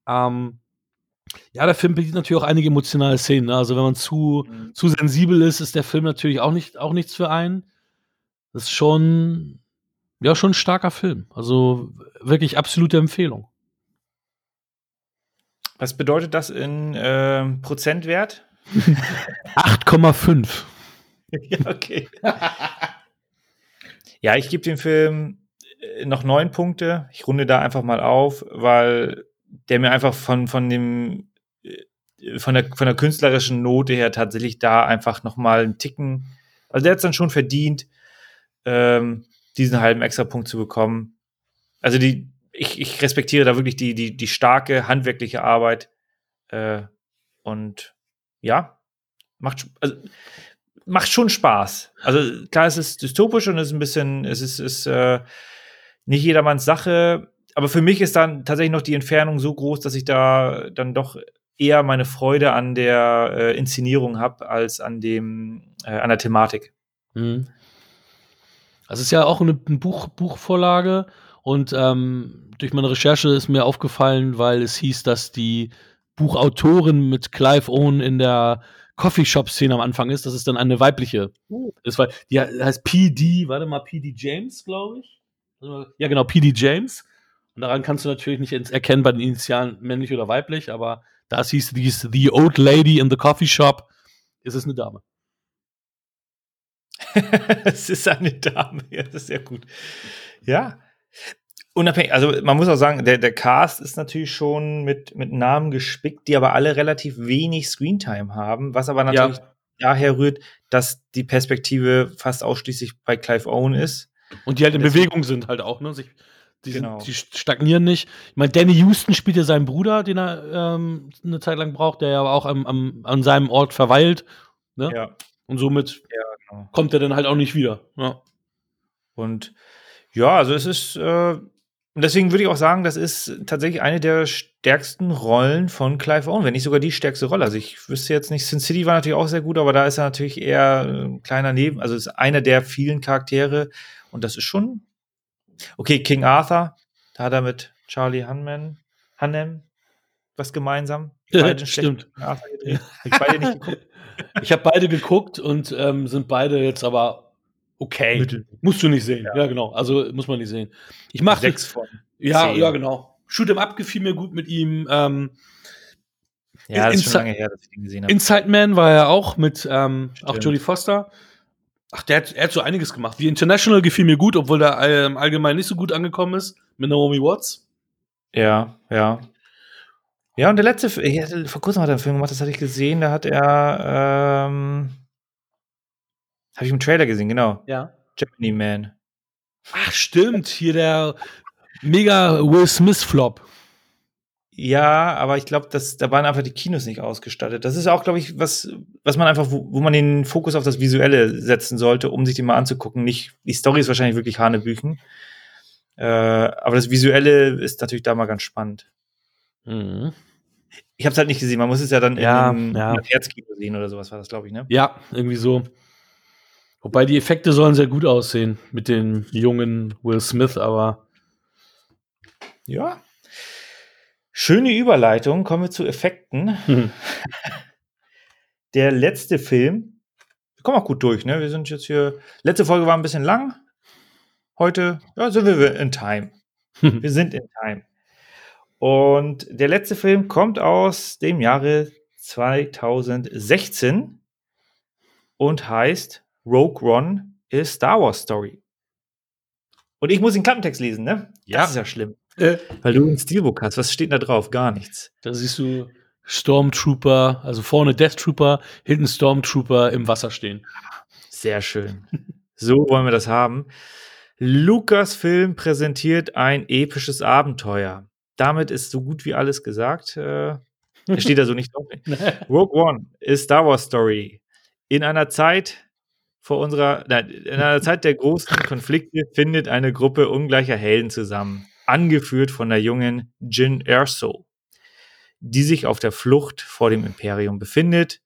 S3: Ähm, ja, der Film bietet natürlich auch einige emotionale Szenen. Ne? Also wenn man zu, zu sensibel ist, ist der Film natürlich auch nicht auch nichts für einen. Das ist schon Ja, schon ein starker Film. Also wirklich absolute Empfehlung.
S2: Was bedeutet das in ähm, Prozentwert?
S3: 8,5.
S2: ja, okay. ja, ich gebe dem Film äh, noch neun Punkte. Ich runde da einfach mal auf, weil der mir einfach von, von dem äh, von der, von der künstlerischen Note her tatsächlich da einfach noch mal einen Ticken, also der hat es dann schon verdient, ähm, diesen halben Extrapunkt zu bekommen. Also die, ich, ich respektiere da wirklich die, die, die starke handwerkliche Arbeit äh, und ja, macht, also, macht schon Spaß. Also klar, es ist dystopisch und es ist ein bisschen, es ist, ist äh, nicht jedermanns Sache, aber für mich ist dann tatsächlich noch die Entfernung so groß, dass ich da dann doch eher meine Freude an der äh, Inszenierung habe als an dem äh, an der Thematik.
S3: Mhm. Das ist ja auch eine, eine Buch, Buchvorlage und ähm, durch meine Recherche ist mir aufgefallen, weil es hieß, dass die Buchautorin mit Clive Owen in der Coffeeshop-Szene am Anfang ist, dass es dann eine weibliche ist, weil die heißt PD, warte mal, PD James, glaube ich. Ja, genau, PD James. Und daran kannst du natürlich nicht erkennen bei den Initialen männlich oder weiblich, aber da es hieß, die ist The Old Lady in the Coffee Shop, ist es eine Dame.
S2: es ist eine Dame, ja, das ist sehr gut. Ja. Unabhängig, also man muss auch sagen, der, der Cast ist natürlich schon mit, mit Namen gespickt, die aber alle relativ wenig Screentime haben, was aber natürlich ja. daher rührt, dass die Perspektive fast ausschließlich bei Clive Owen ist.
S3: Und die halt in Bewegung sind halt auch, ne? Sich, die, genau. sind, die stagnieren nicht. Ich meine, Danny Houston spielt ja seinen Bruder, den er ähm, eine Zeit lang braucht, der ja auch am, am, an seinem Ort verweilt. Ne?
S2: Ja.
S3: Und somit
S2: ja, genau.
S3: kommt er dann halt auch nicht wieder. Ja.
S2: Und ja, also es ist, äh, und deswegen würde ich auch sagen, das ist tatsächlich eine der stärksten Rollen von Clive Owen, wenn nicht sogar die stärkste Rolle. Also ich wüsste jetzt nicht, Sin City war natürlich auch sehr gut, aber da ist er natürlich eher ein kleiner Neben, also ist einer der vielen Charaktere und das ist schon okay. King Arthur, da hat er mit Charlie Hunman, Hanem was gemeinsam.
S3: Beide Stimmt. Arthur gedreht. ich beide nicht geguckt. Ich habe beide geguckt und ähm, sind beide jetzt aber okay. Mittel. Musst du nicht sehen. Ja. ja. genau. Also muss man nicht sehen. Ich mache
S2: sechs von.
S3: Ja, zehn. ja, genau. Shoot 'em Up gefiel mir gut mit ihm. Ähm,
S2: ja, das ist schon lange her, dass ich ihn gesehen habe.
S3: Inside Man war ja auch mit ähm, auch Jodie Foster. Ach, der hat, er hat so einiges gemacht. The International gefiel mir gut, obwohl der ähm, allgemein nicht so gut angekommen ist mit Naomi Watts.
S2: Ja, ja. Ja, und der letzte, vor kurzem hat er einen Film gemacht, das hatte ich gesehen, da hat er ähm, habe ich im Trailer gesehen, genau.
S3: Ja.
S2: Gemini Man.
S3: Ach, stimmt. Hier der mega Will Smith-Flop.
S2: Ja, aber ich glaube, da waren einfach die Kinos nicht ausgestattet. Das ist auch, glaube ich, was, was man einfach, wo, wo, man den Fokus auf das Visuelle setzen sollte, um sich den mal anzugucken. Nicht, die Story ist wahrscheinlich wirklich Hanebüchen. Äh, aber das Visuelle ist natürlich da mal ganz spannend. Mhm. Ich habe es halt nicht gesehen. Man muss es ja dann
S3: ja, in, ja.
S2: Herzkino sehen oder sowas war das, glaube ich, ne?
S3: Ja, irgendwie so. Wobei die Effekte sollen sehr gut aussehen mit dem jungen Will Smith, aber.
S2: Ja. Schöne Überleitung. Kommen wir zu Effekten. Mhm. Der letzte Film. Wir kommen auch gut durch, ne? Wir sind jetzt hier. Letzte Folge war ein bisschen lang. Heute ja, sind wir in Time. wir sind in Time. Und der letzte Film kommt aus dem Jahre 2016 und heißt Rogue One ist Star Wars Story. Und ich muss den Klappentext lesen, ne?
S3: Ja.
S2: Das ist ja schlimm. Äh. Weil du ein Steelbook hast. Was steht da drauf? Gar nichts.
S3: Da siehst du Stormtrooper, also vorne Death Trooper, hinten Stormtrooper im Wasser stehen.
S2: Sehr schön. So wollen wir das haben. Lucasfilm präsentiert ein episches Abenteuer. Damit ist so gut wie alles gesagt. Äh, steht da so nicht drauf. Rogue One ist Star Wars Story. In einer Zeit, vor unserer, nein, in einer Zeit der großen Konflikte findet eine Gruppe ungleicher Helden zusammen, angeführt von der jungen Jin Erso, die sich auf der Flucht vor dem Imperium befindet,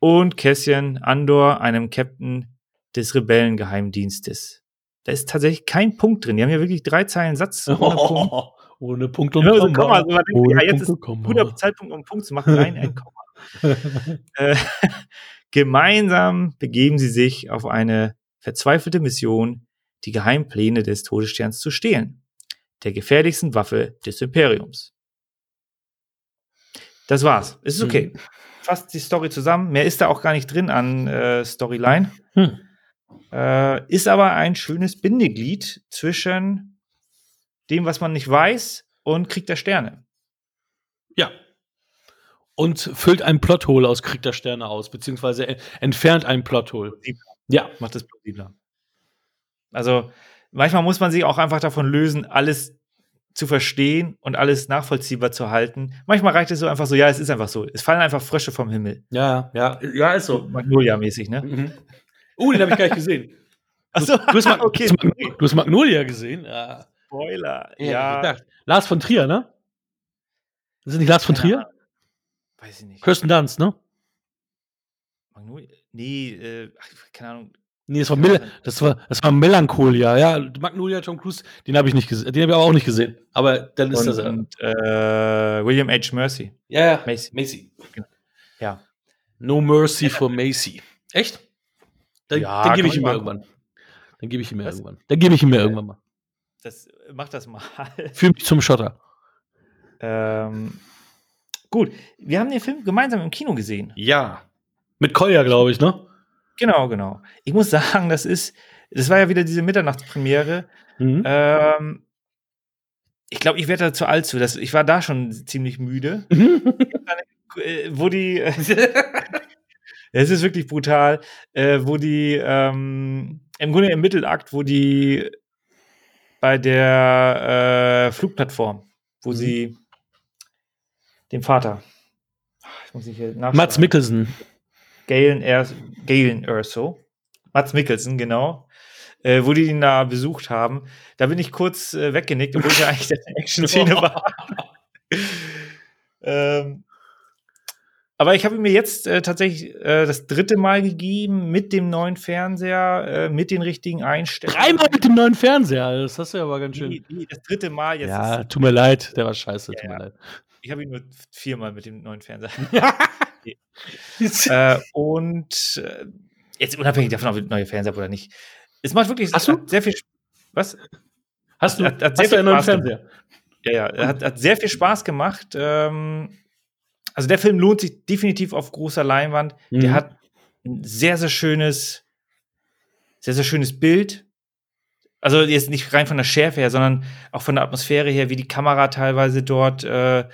S2: und Cassian Andor, einem Captain des Rebellengeheimdienstes. Da ist tatsächlich kein Punkt drin. Die haben ja wirklich drei Zeilen Satz ohne Punkt.
S3: Ohne Punkt und Komma.
S2: Komma. Also man denkt, ja, jetzt ist ein guter Zeitpunkt, um einen Punkt zu machen. Nein, ein Komma. äh, Gemeinsam begeben sie sich auf eine verzweifelte Mission, die Geheimpläne des Todessterns zu stehlen, der gefährlichsten Waffe des Imperiums. Das war's. Es ist okay. Fasst die Story zusammen. Mehr ist da auch gar nicht drin an äh, Storyline.
S3: Hm.
S2: Äh, ist aber ein schönes Bindeglied zwischen dem, was man nicht weiß, und Krieg der Sterne.
S3: Ja. Und füllt ein Plothole aus Krieg der Sterne aus, beziehungsweise en- entfernt ein Plothole. Ja.
S2: Macht es plausibler. Also manchmal muss man sich auch einfach davon lösen, alles zu verstehen und alles nachvollziehbar zu halten. Manchmal reicht es so einfach so, ja, es ist einfach so. Es fallen einfach Frösche vom Himmel.
S3: Ja, ja, ja, ist so.
S2: Magnolia-mäßig, ne?
S3: Mhm. Oh, den habe ich gar nicht gesehen.
S2: Achso,
S3: Du hast, Mag
S2: okay.
S3: du, hast Mag du hast Magnolia gesehen? Ja.
S2: Spoiler.
S3: Ja.
S2: Ja,
S3: Lars von Trier, ne? Das ist nicht Lars von Trier?
S2: weiß ich nicht.
S3: Kirsten Dunst, ne?
S2: Magnolia? Nee, äh, keine Ahnung.
S3: Nee, das war, Mel das war, das war Melancholia, ja. Magnolia, Tom Cruise, den habe ich nicht gesehen. Den habe ich aber auch nicht gesehen. Aber dann ist
S2: Und,
S3: das. Äh,
S2: und äh, William H. Mercy.
S3: ja, ja.
S2: Macy.
S3: Macy.
S2: Ja.
S3: No Mercy for Macy. Echt? Dann,
S2: Ja,
S3: dann gebe ich ihm mal irgendwann. Dann gebe ich ihm mir irgendwann. Dann gebe ich ihm mir irgendwann mal.
S2: Das, mach das mal.
S3: Fühl mich zum Schotter.
S2: ähm, gut, wir haben den Film gemeinsam im Kino gesehen.
S3: Ja. Mit Kolja, glaube ich, ne?
S2: Genau, genau. Ich muss sagen, das ist, das war ja wieder diese Mitternachtspremiere.
S3: Mhm.
S2: Ähm, ich glaube, ich werde da zu alt zu. Das, ich war da schon ziemlich müde. Äh, wo die, es ist wirklich brutal, äh, wo die, ähm, im Grunde im Mittelakt, wo die bei der äh, Flugplattform, wo
S3: Mhm.
S2: sie den Vater, ich muss nicht.
S3: Mats Mikkelsen.
S2: Galen, er Galen Erso. Mats Mikkelsen, genau. Äh, wo die ihn da besucht haben. Da bin ich kurz äh, weggenickt, obwohl ja eigentlich eine Action-Szene war. ähm, aber ich habe mir jetzt äh, tatsächlich äh, das dritte Mal gegeben mit dem neuen Fernseher, äh, mit den richtigen Einstellungen.
S3: Dreimal mit dem neuen Fernseher. Das hast du ja aber ganz schön.
S2: Nee, nee, das dritte Mal jetzt.
S3: ja, tut mir leid. Der war scheiße.
S2: Ja,
S3: tut mir
S2: ja.
S3: leid.
S2: ich habe ihn nur viermal mit dem neuen Fernseher. äh, und äh, jetzt unabhängig davon, ob wir neue Fernseher haben oder nicht. Es macht wirklich
S3: Hast du?
S2: sehr viel Was?
S3: Hast du,
S2: Hat- hat
S3: hast du einen neuen Fernseher?
S2: Ja, ja, hat, hat sehr viel Spaß gemacht. Ähm, also der Film lohnt sich definitiv auf großer Leinwand. Der
S3: Mhm.
S2: hat ein sehr, sehr schönes, sehr, sehr schönes Bild. Also jetzt nicht rein von der Schärfe her, sondern auch von der Atmosphäre her, wie die Kamera teilweise dort äh,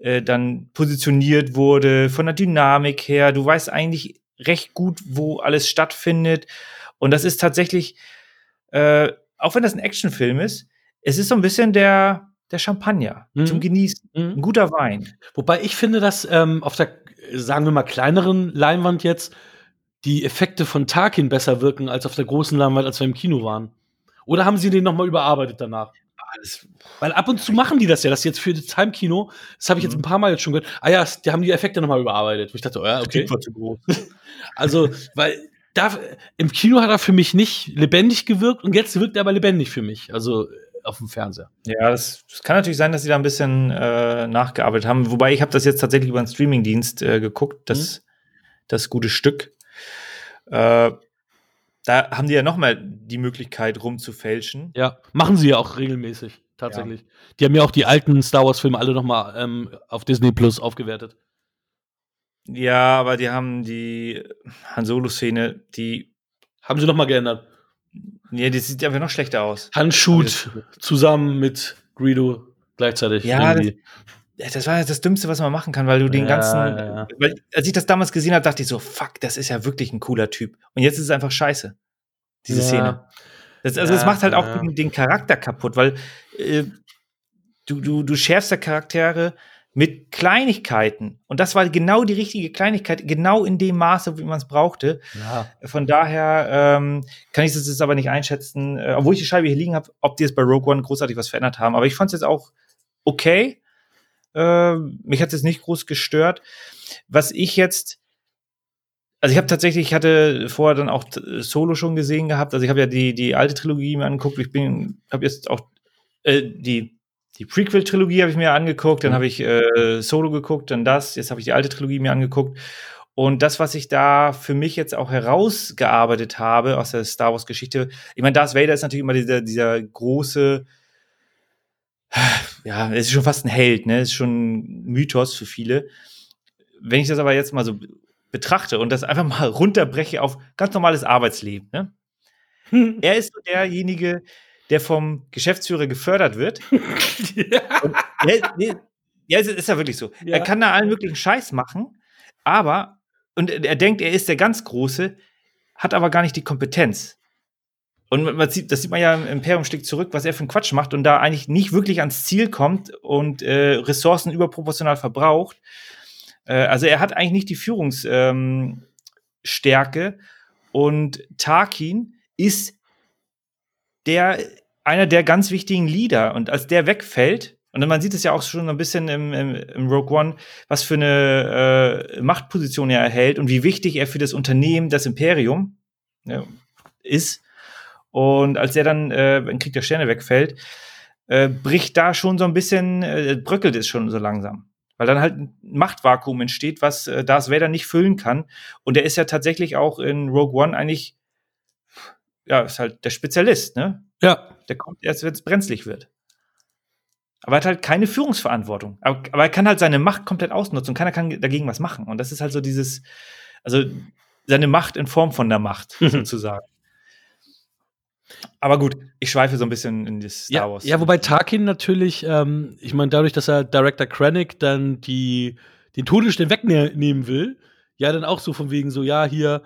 S2: äh, dann positioniert wurde, von der Dynamik her. Du weißt eigentlich recht gut, wo alles stattfindet. Und das ist tatsächlich, äh, auch wenn das ein Actionfilm ist, es ist so ein bisschen der, der Champagner
S3: Mhm.
S2: zum Genießen.
S3: Mhm.
S2: Ein guter Wein.
S3: Wobei ich finde, dass ähm, auf der, sagen wir mal, kleineren Leinwand jetzt die Effekte von Tarkin besser wirken als auf der großen Leinwand, als wir im Kino waren. Oder haben sie den nochmal überarbeitet danach? Weil ab und zu machen die das ja, das jetzt für das Heimkino, das habe ich jetzt
S2: Mhm.
S3: ein paar Mal jetzt schon gehört. Ah ja, die haben die Effekte nochmal überarbeitet. Wo ich dachte, oh ja, okay.
S2: war zu groß.
S3: Also, weil da, im Kino hat er für mich nicht lebendig gewirkt und jetzt wirkt er aber lebendig für mich. Also äh, auf dem Fernseher.
S2: Ja, das, das kann natürlich sein, dass sie da ein bisschen äh, nachgearbeitet haben. Wobei ich habe das jetzt tatsächlich über einen Streamingdienst äh, geguckt, das, das gute Stück. Äh, da haben die ja noch mal die Möglichkeit rumzufälschen.
S3: Ja, machen sie ja auch regelmäßig, tatsächlich. Die haben ja auch die alten Star Wars-Filme alle nochmal ähm, auf Disney Plus aufgewertet.
S2: Ja, aber die haben die Han Solo-Szene, die,
S3: Haben sie nochmal geändert.
S2: ja, die sieht einfach noch schlechter aus.
S3: Han Shoot zusammen mit Greedo gleichzeitig.
S2: Ja,
S3: irgendwie.
S2: Das war das Dümmste, was man machen kann, weil du den
S3: Ja,
S2: ganzen.
S3: ja.
S2: Weil, als ich das damals gesehen habe, dachte ich so, fuck, das ist ja wirklich ein cooler Typ. Und jetzt ist es einfach scheiße. Diese
S3: Ja.
S2: Szene. Das, also, das macht halt auch den, den Charakter kaputt, weil äh, du, du, du schärfst ja Charaktere mit Kleinigkeiten. Und das war genau die richtige Kleinigkeit, genau in dem Maße, wie man es brauchte. Von daher ähm, kann ich das jetzt aber nicht einschätzen, äh, obwohl ich die Scheibe hier liegen habe, ob die jetzt bei Rogue One großartig was verändert haben. Aber ich fand es jetzt auch okay. Äh, mich hat es jetzt nicht groß gestört. Was ich jetzt, also ich habe tatsächlich, ich hatte vorher dann auch t- Solo schon gesehen gehabt. Also ich habe ja die, die alte Trilogie mir angeguckt. Ich bin, habe jetzt auch äh, die die Prequel-Trilogie habe ich mir angeguckt, dann
S3: Mhm.
S2: habe ich äh, Solo geguckt, dann das, jetzt habe ich die alte Trilogie mir angeguckt. Und das, was ich da für mich jetzt auch herausgearbeitet habe aus der Star Wars-Geschichte, ich meine, Darth Vader ist natürlich immer dieser, dieser große, ja, es ist schon fast ein Held, ne? Es ist schon ein Mythos für viele. Wenn ich das aber jetzt mal so betrachte und das einfach mal runterbreche auf ganz normales Arbeitsleben, ne? Er ist so derjenige, der vom Geschäftsführer gefördert wird.
S3: ja.
S2: Und er, nee, ja, es ist ja wirklich so.
S3: Ja.
S2: Er kann da allen möglichen Scheiß machen, aber, und er denkt, er ist der ganz Große, hat aber gar nicht die Kompetenz. Und man- sieht, das sieht man ja im Imperium schlägt zurück, was er für einen Quatsch macht und da eigentlich nicht wirklich ans Ziel kommt und äh, Ressourcen überproportional verbraucht. Äh, also er hat eigentlich nicht die Führungsstärke ähm, und Tarkin ist der einer der ganz wichtigen Leader und als der wegfällt und man sieht es ja auch schon ein bisschen im, im, im Rogue One, was für eine äh, Machtposition er erhält und wie wichtig er für das Unternehmen, das Imperium, ja, ist. Und als er dann äh, in Krieg der Sterne wegfällt, äh, bricht da schon so ein bisschen, äh, bröckelt es schon so langsam. Weil dann halt ein Machtvakuum entsteht, was äh, Darth Vader nicht füllen kann. Und er ist ja tatsächlich auch in Rogue One eigentlich, ja, ist halt der Spezialist, ne?
S3: ja.
S2: Der kommt erst, wenn es brenzlig wird. Aber er hat halt keine Führungsverantwortung. Aber, aber er kann halt seine Macht komplett ausnutzen und keiner kann dagegen was machen. Und das ist halt so dieses, also seine Macht in Form von der Macht,
S3: Mhm.
S2: sozusagen. Aber gut, ich schweife so ein bisschen in das Star
S3: Ja,
S2: Wars.
S3: ja, wobei Tarkin natürlich, ähm, ich meine, dadurch, dass er Director Krennic dann die, den Todesstern wegnehmen will, ja, dann auch so von wegen so, ja, hier,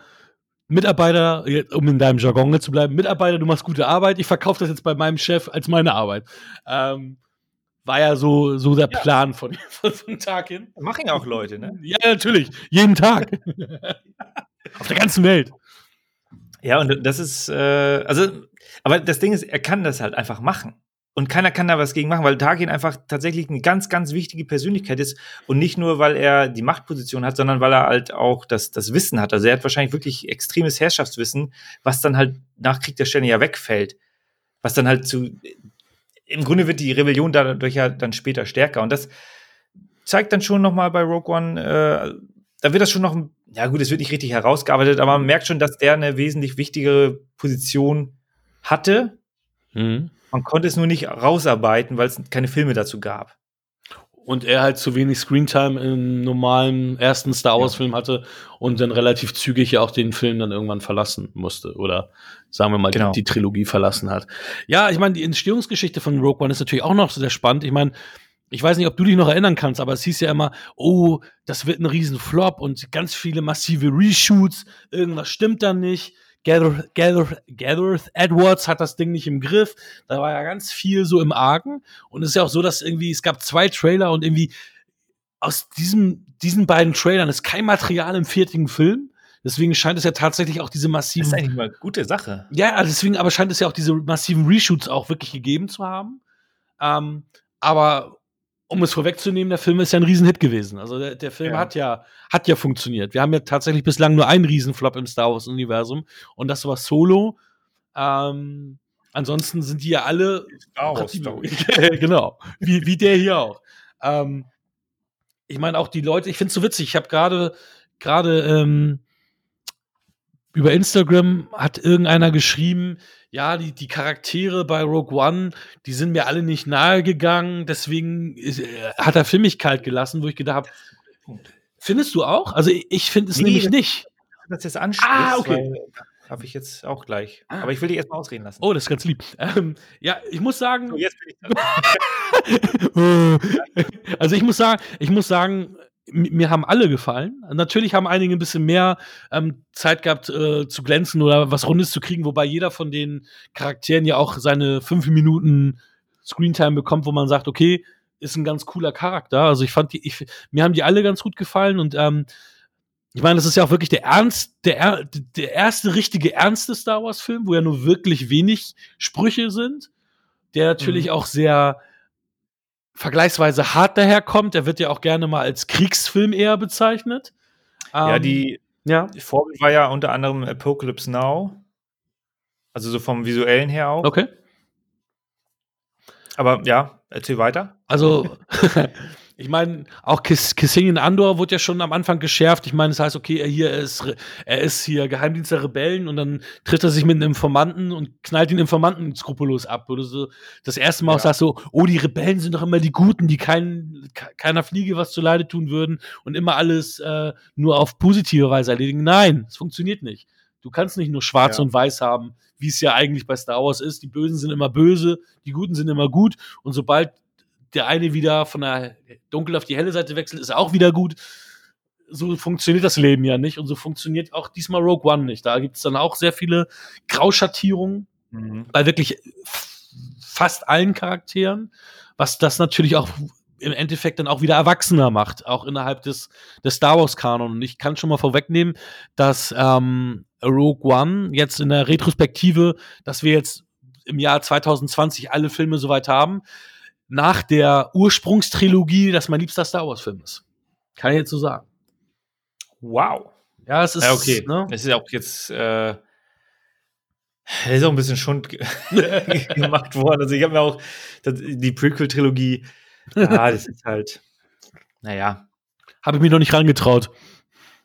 S3: Mitarbeiter, jetzt, um in deinem Jargon zu bleiben, Mitarbeiter, du machst gute Arbeit, ich verkaufe das jetzt bei meinem Chef als meine Arbeit. Ähm, war ja so, so der
S2: Ja.
S3: Plan von, von, von Tarkin.
S2: Machen ja auch Leute, ne?
S3: Ja, natürlich, jeden Tag. Auf der ganzen Welt.
S2: Ja, und das ist, äh, also, aber das Ding ist, er kann das halt einfach machen. Und keiner kann da was gegen machen, weil Tarkin einfach tatsächlich eine ganz, ganz wichtige Persönlichkeit ist. Und nicht nur, weil er die Machtposition hat, sondern weil er halt auch das, das Wissen hat. Also er hat wahrscheinlich wirklich extremes Herrschaftswissen, was dann halt nach Krieg der Sterne ja wegfällt. Was dann halt zu, im Grunde wird die Rebellion dadurch ja dann später stärker. Und das zeigt dann schon noch mal bei Rogue One, äh, da wird das schon noch, ja gut, es wird nicht richtig herausgearbeitet, aber man merkt schon, dass der eine wesentlich wichtigere Position hatte.
S3: Mhm.
S2: Man konnte es nur nicht rausarbeiten, weil es keine Filme dazu gab.
S3: Und er halt zu wenig Screentime im normalen ersten Star Wars-Film hatte und dann relativ zügig ja auch den Film dann irgendwann verlassen musste. Oder sagen wir mal,
S2: Genau.
S3: die, die Trilogie verlassen hat. Ja, ich meine, die Entstehungsgeschichte von Rogue One ist natürlich auch noch sehr spannend. Ich meine, ich weiß nicht, ob du dich noch erinnern kannst, aber es hieß ja immer, oh, das wird ein Riesenflop und ganz viele massive Reshoots, irgendwas stimmt da nicht. Gareth, Gareth, Gareth Edwards hat das Ding nicht im Griff. Da war ja ganz viel so im Argen. Und es ist ja auch so, dass irgendwie, es gab zwei Trailer und irgendwie aus diesem, diesen beiden Trailern ist kein Material im viertigen Film. Deswegen scheint es ja tatsächlich auch diese
S2: Das
S3: massiven.
S2: ist eigentlich mal eine gute Sache.
S3: Ja, deswegen aber scheint es ja auch diese massiven Reshoots auch wirklich gegeben zu haben. Ähm, aber um es vorwegzunehmen, der Film ist ja ein Riesenhit gewesen. Also der, der Film
S2: Ja.
S3: hat ja hat ja funktioniert. Wir haben ja tatsächlich bislang nur einen Riesenflop im Star Wars Universum und das war Solo. Ähm, ansonsten sind die ja alle
S2: Star
S3: Wars genau. Wie, wie der hier auch. Ähm, ich meine, auch die Leute, ich finde es so witzig. Ich habe gerade gerade ähm, über Instagram hat irgendeiner geschrieben, ja, die, die Charaktere bei Rogue One, die sind mir alle nicht nahe gegangen, deswegen ist, äh, hat er für mich kalt gelassen, wo ich gedacht habe, findest du auch? Also ich, ich finde es
S2: Nee,
S3: nämlich
S2: das-
S3: nicht.
S2: Das jetzt ansprichst,
S3: Ah, okay.
S2: habe ich jetzt auch gleich.
S3: Ah.
S2: Aber ich will dich erstmal ausreden lassen.
S3: Oh, das ist ganz lieb. Ähm, ja, ich muss sagen,
S2: So, jetzt bin ich dran.
S3: also ich muss sagen, ich muss sagen, mir haben alle gefallen. Natürlich haben einige ein bisschen mehr ähm, Zeit gehabt äh, zu glänzen oder was Rundes zu kriegen, wobei jeder von den Charakteren ja auch seine fünf Minuten Screentime bekommt, wo man sagt, okay, ist ein ganz cooler Charakter. Also ich fand die, ich, mir haben die alle ganz gut gefallen und ähm, ich meine, das ist ja auch wirklich der ernst, der, er- der erste richtige ernste Star Wars Film, wo ja nur wirklich wenig Sprüche sind, der natürlich
S2: Mhm.
S3: auch sehr vergleichsweise hart daherkommt. Der wird ja auch gerne mal als Kriegsfilm eher bezeichnet.
S2: Ja,
S3: Ähm,
S2: die
S3: ja.
S2: Vorbild war ja unter anderem Apocalypse Now. Also so vom visuellen her auch.
S3: Okay.
S2: Aber ja, erzähl weiter.
S3: Also, Ich meine, auch Kiss Kissingen Andor wurde ja schon am Anfang geschärft. Ich meine, das heißt, okay, er hier ist, er ist hier Geheimdienst der Rebellen und dann tritt er sich mit einem Informanten und knallt den Informanten skrupellos ab. Oder so das erste Mal
S2: Ja.
S3: auch sagst so, oh, die Rebellen sind doch immer die Guten, die kein, ke- keiner Fliege was zuleide tun würden und immer alles äh, nur auf positive Weise erledigen. Nein, es funktioniert nicht. Du kannst nicht nur schwarz
S2: Ja.
S3: und weiß haben, wie es ja eigentlich bei Star Wars ist. Die Bösen sind immer böse, die Guten sind immer gut. Und sobald der eine wieder von der dunkel auf die helle Seite wechselt, ist auch wieder gut. So funktioniert das Leben ja nicht. Und so funktioniert auch diesmal Rogue One nicht. Da gibt es dann auch sehr viele Grauschattierungen bei wirklich fast allen Charakteren, was das natürlich auch im Endeffekt dann auch wieder erwachsener macht, auch innerhalb des, des Star Wars-Kanon. Und ich kann schon mal vorwegnehmen, dass ähm, Rogue One jetzt in der Retrospektive, dass wir jetzt im Jahr 2020 alle Filme soweit haben, nach der Ursprungstrilogie, das mein liebster Star Wars-Film ist. Kann ich jetzt so sagen.
S2: Wow.
S3: Ja, es ist.
S2: Ja, okay.
S3: Ne?
S2: Es ist ja auch jetzt äh, es ist auch ein bisschen Schund ge- gemacht worden. Also ich habe mir auch das, die Prequel-Trilogie, ja, das ist halt, naja.
S3: Habe ich mich noch nicht rangetraut.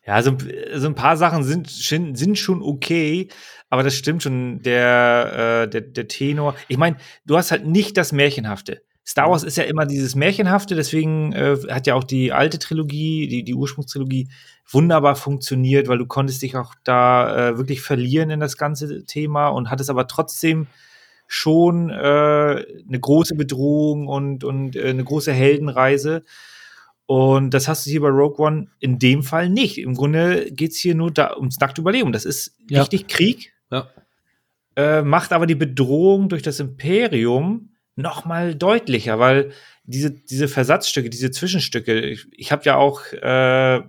S2: Ja, so, so ein paar Sachen sind, schon- sind schon okay, aber das stimmt schon, der, äh, der, der Tenor. Ich meine, du hast halt nicht das Märchenhafte. Star Wars ist ja immer dieses Märchenhafte, deswegen äh, hat ja auch die alte Trilogie, die, die Ursprungstrilogie, wunderbar funktioniert, weil du konntest dich auch da äh, wirklich verlieren in das ganze Thema und hattest aber trotzdem schon äh, eine große Bedrohung und, und äh, eine große Heldenreise. Und das hast du hier bei Rogue One in dem Fall nicht. Im Grunde geht es hier nur da ums nackte Überleben. Das ist
S3: Ja.
S2: richtig Krieg,
S3: Ja.
S2: äh, macht aber die Bedrohung durch das Imperium noch mal deutlicher, weil diese, diese Versatzstücke, diese Zwischenstücke, ich, ich habe ja auch äh,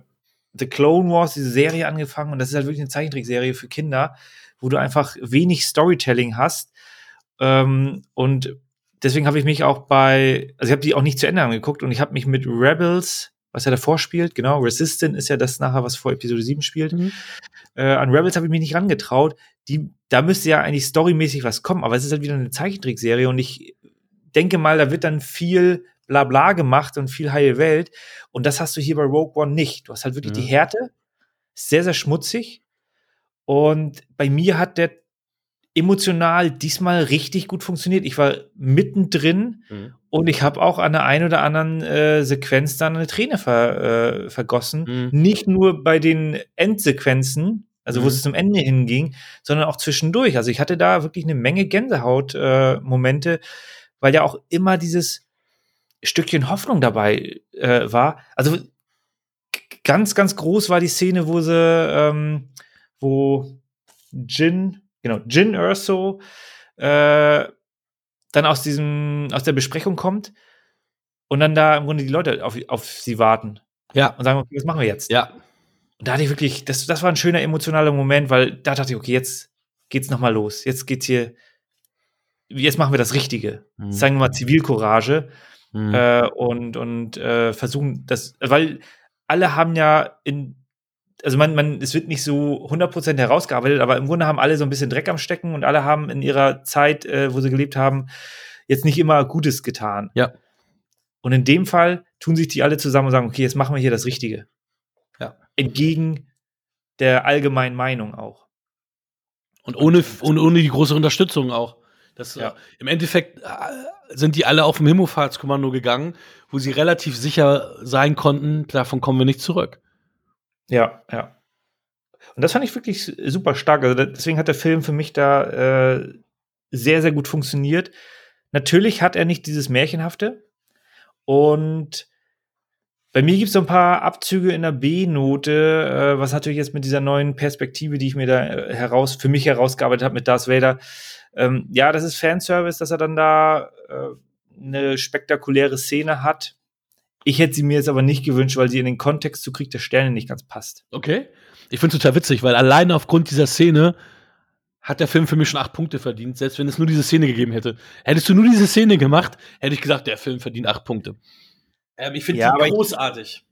S2: The Clone Wars, diese Serie angefangen und das ist halt wirklich eine Zeichentrickserie für Kinder, wo du einfach wenig Storytelling hast. Ähm, und deswegen habe ich mich auch bei, also ich habe die auch nicht zu Ende angeguckt und ich habe mich mit Rebels, was ja davor spielt, genau, Resistant ist ja das nachher, was vor Episode 7 spielt.
S3: Mhm.
S2: Äh, an Rebels habe ich mich nicht rangetraut. Die, da müsste ja eigentlich storymäßig was kommen, aber es ist halt wieder eine Zeichentrickserie und ich denke mal, da wird dann viel Blabla gemacht und viel heile Welt. Und das hast du hier bei Rogue One nicht. Du hast halt wirklich
S3: Ja.
S2: die Härte, sehr, sehr schmutzig. Und bei mir hat der emotional diesmal richtig gut funktioniert. Ich war mittendrin
S3: Mhm.
S2: und ich habe auch an der einen oder anderen äh, Sequenz dann eine Träne ver, äh, vergossen.
S3: Mhm.
S2: Nicht nur bei den Endsequenzen, also wo
S3: Mhm.
S2: es zum Ende hinging, sondern auch zwischendurch. Also ich hatte da wirklich eine Menge Gänsehaut-Momente, weil ja auch immer dieses Stückchen Hoffnung dabei äh, war. Also ganz, ganz groß war die Szene, wo sie, ähm, wo Jin, genau, Jin Erso äh, dann aus diesem, aus der Besprechung kommt und dann da im Grunde die Leute auf, auf sie warten
S3: Ja.
S2: und sagen, okay, was machen wir jetzt?
S3: Ja.
S2: Und da hatte ich wirklich, das, das war ein schöner emotionaler Moment, weil da dachte ich, okay, jetzt geht's noch mal los. Jetzt geht's hier, jetzt machen wir das Richtige.
S3: Mhm.
S2: Zeigen wir mal Zivilcourage
S3: Mhm.
S2: äh, und, und äh, versuchen das, weil alle haben ja in, also man, man, es wird nicht so 100% herausgearbeitet, aber im Grunde haben alle so ein bisschen Dreck am Stecken und alle haben in ihrer Zeit, äh, wo sie gelebt haben, jetzt nicht immer Gutes getan.
S3: Ja.
S2: Und in dem Fall tun sich die alle zusammen und sagen, okay, jetzt machen wir hier das Richtige.
S3: Ja.
S2: Entgegen der allgemeinen Meinung auch.
S3: Und ohne, und ohne die große Unterstützung auch. Das,
S2: Ja.
S3: äh, Im Endeffekt äh, sind die alle auf dem Himmelfahrtskommando gegangen, wo sie relativ sicher sein konnten, davon kommen wir nicht zurück.
S2: Ja, ja. Und das fand ich wirklich super stark. Also deswegen hat der Film für mich da äh, sehr, sehr gut funktioniert. Natürlich hat er nicht dieses Märchenhafte. Und bei mir gibt es so ein paar Abzüge in der B-Note, äh, was natürlich jetzt mit dieser neuen Perspektive, die ich mir da äh, heraus, für mich herausgearbeitet habe mit Darth Vader. Ähm, ja, das ist Fanservice, dass er dann da äh, eine spektakuläre Szene hat. Ich hätte sie mir jetzt aber nicht gewünscht, weil sie in den Kontext zu Krieg der Sterne nicht ganz passt.
S3: Okay. Ich finde es total witzig, weil alleine aufgrund dieser Szene hat der Film für mich schon acht Punkte verdient, selbst wenn es nur diese Szene gegeben hätte. Hättest du nur diese Szene gemacht, hätte ich gesagt, der Film verdient acht Punkte. Ähm, ich finde
S2: Ja, aber
S3: die
S2: ich-
S3: großartig.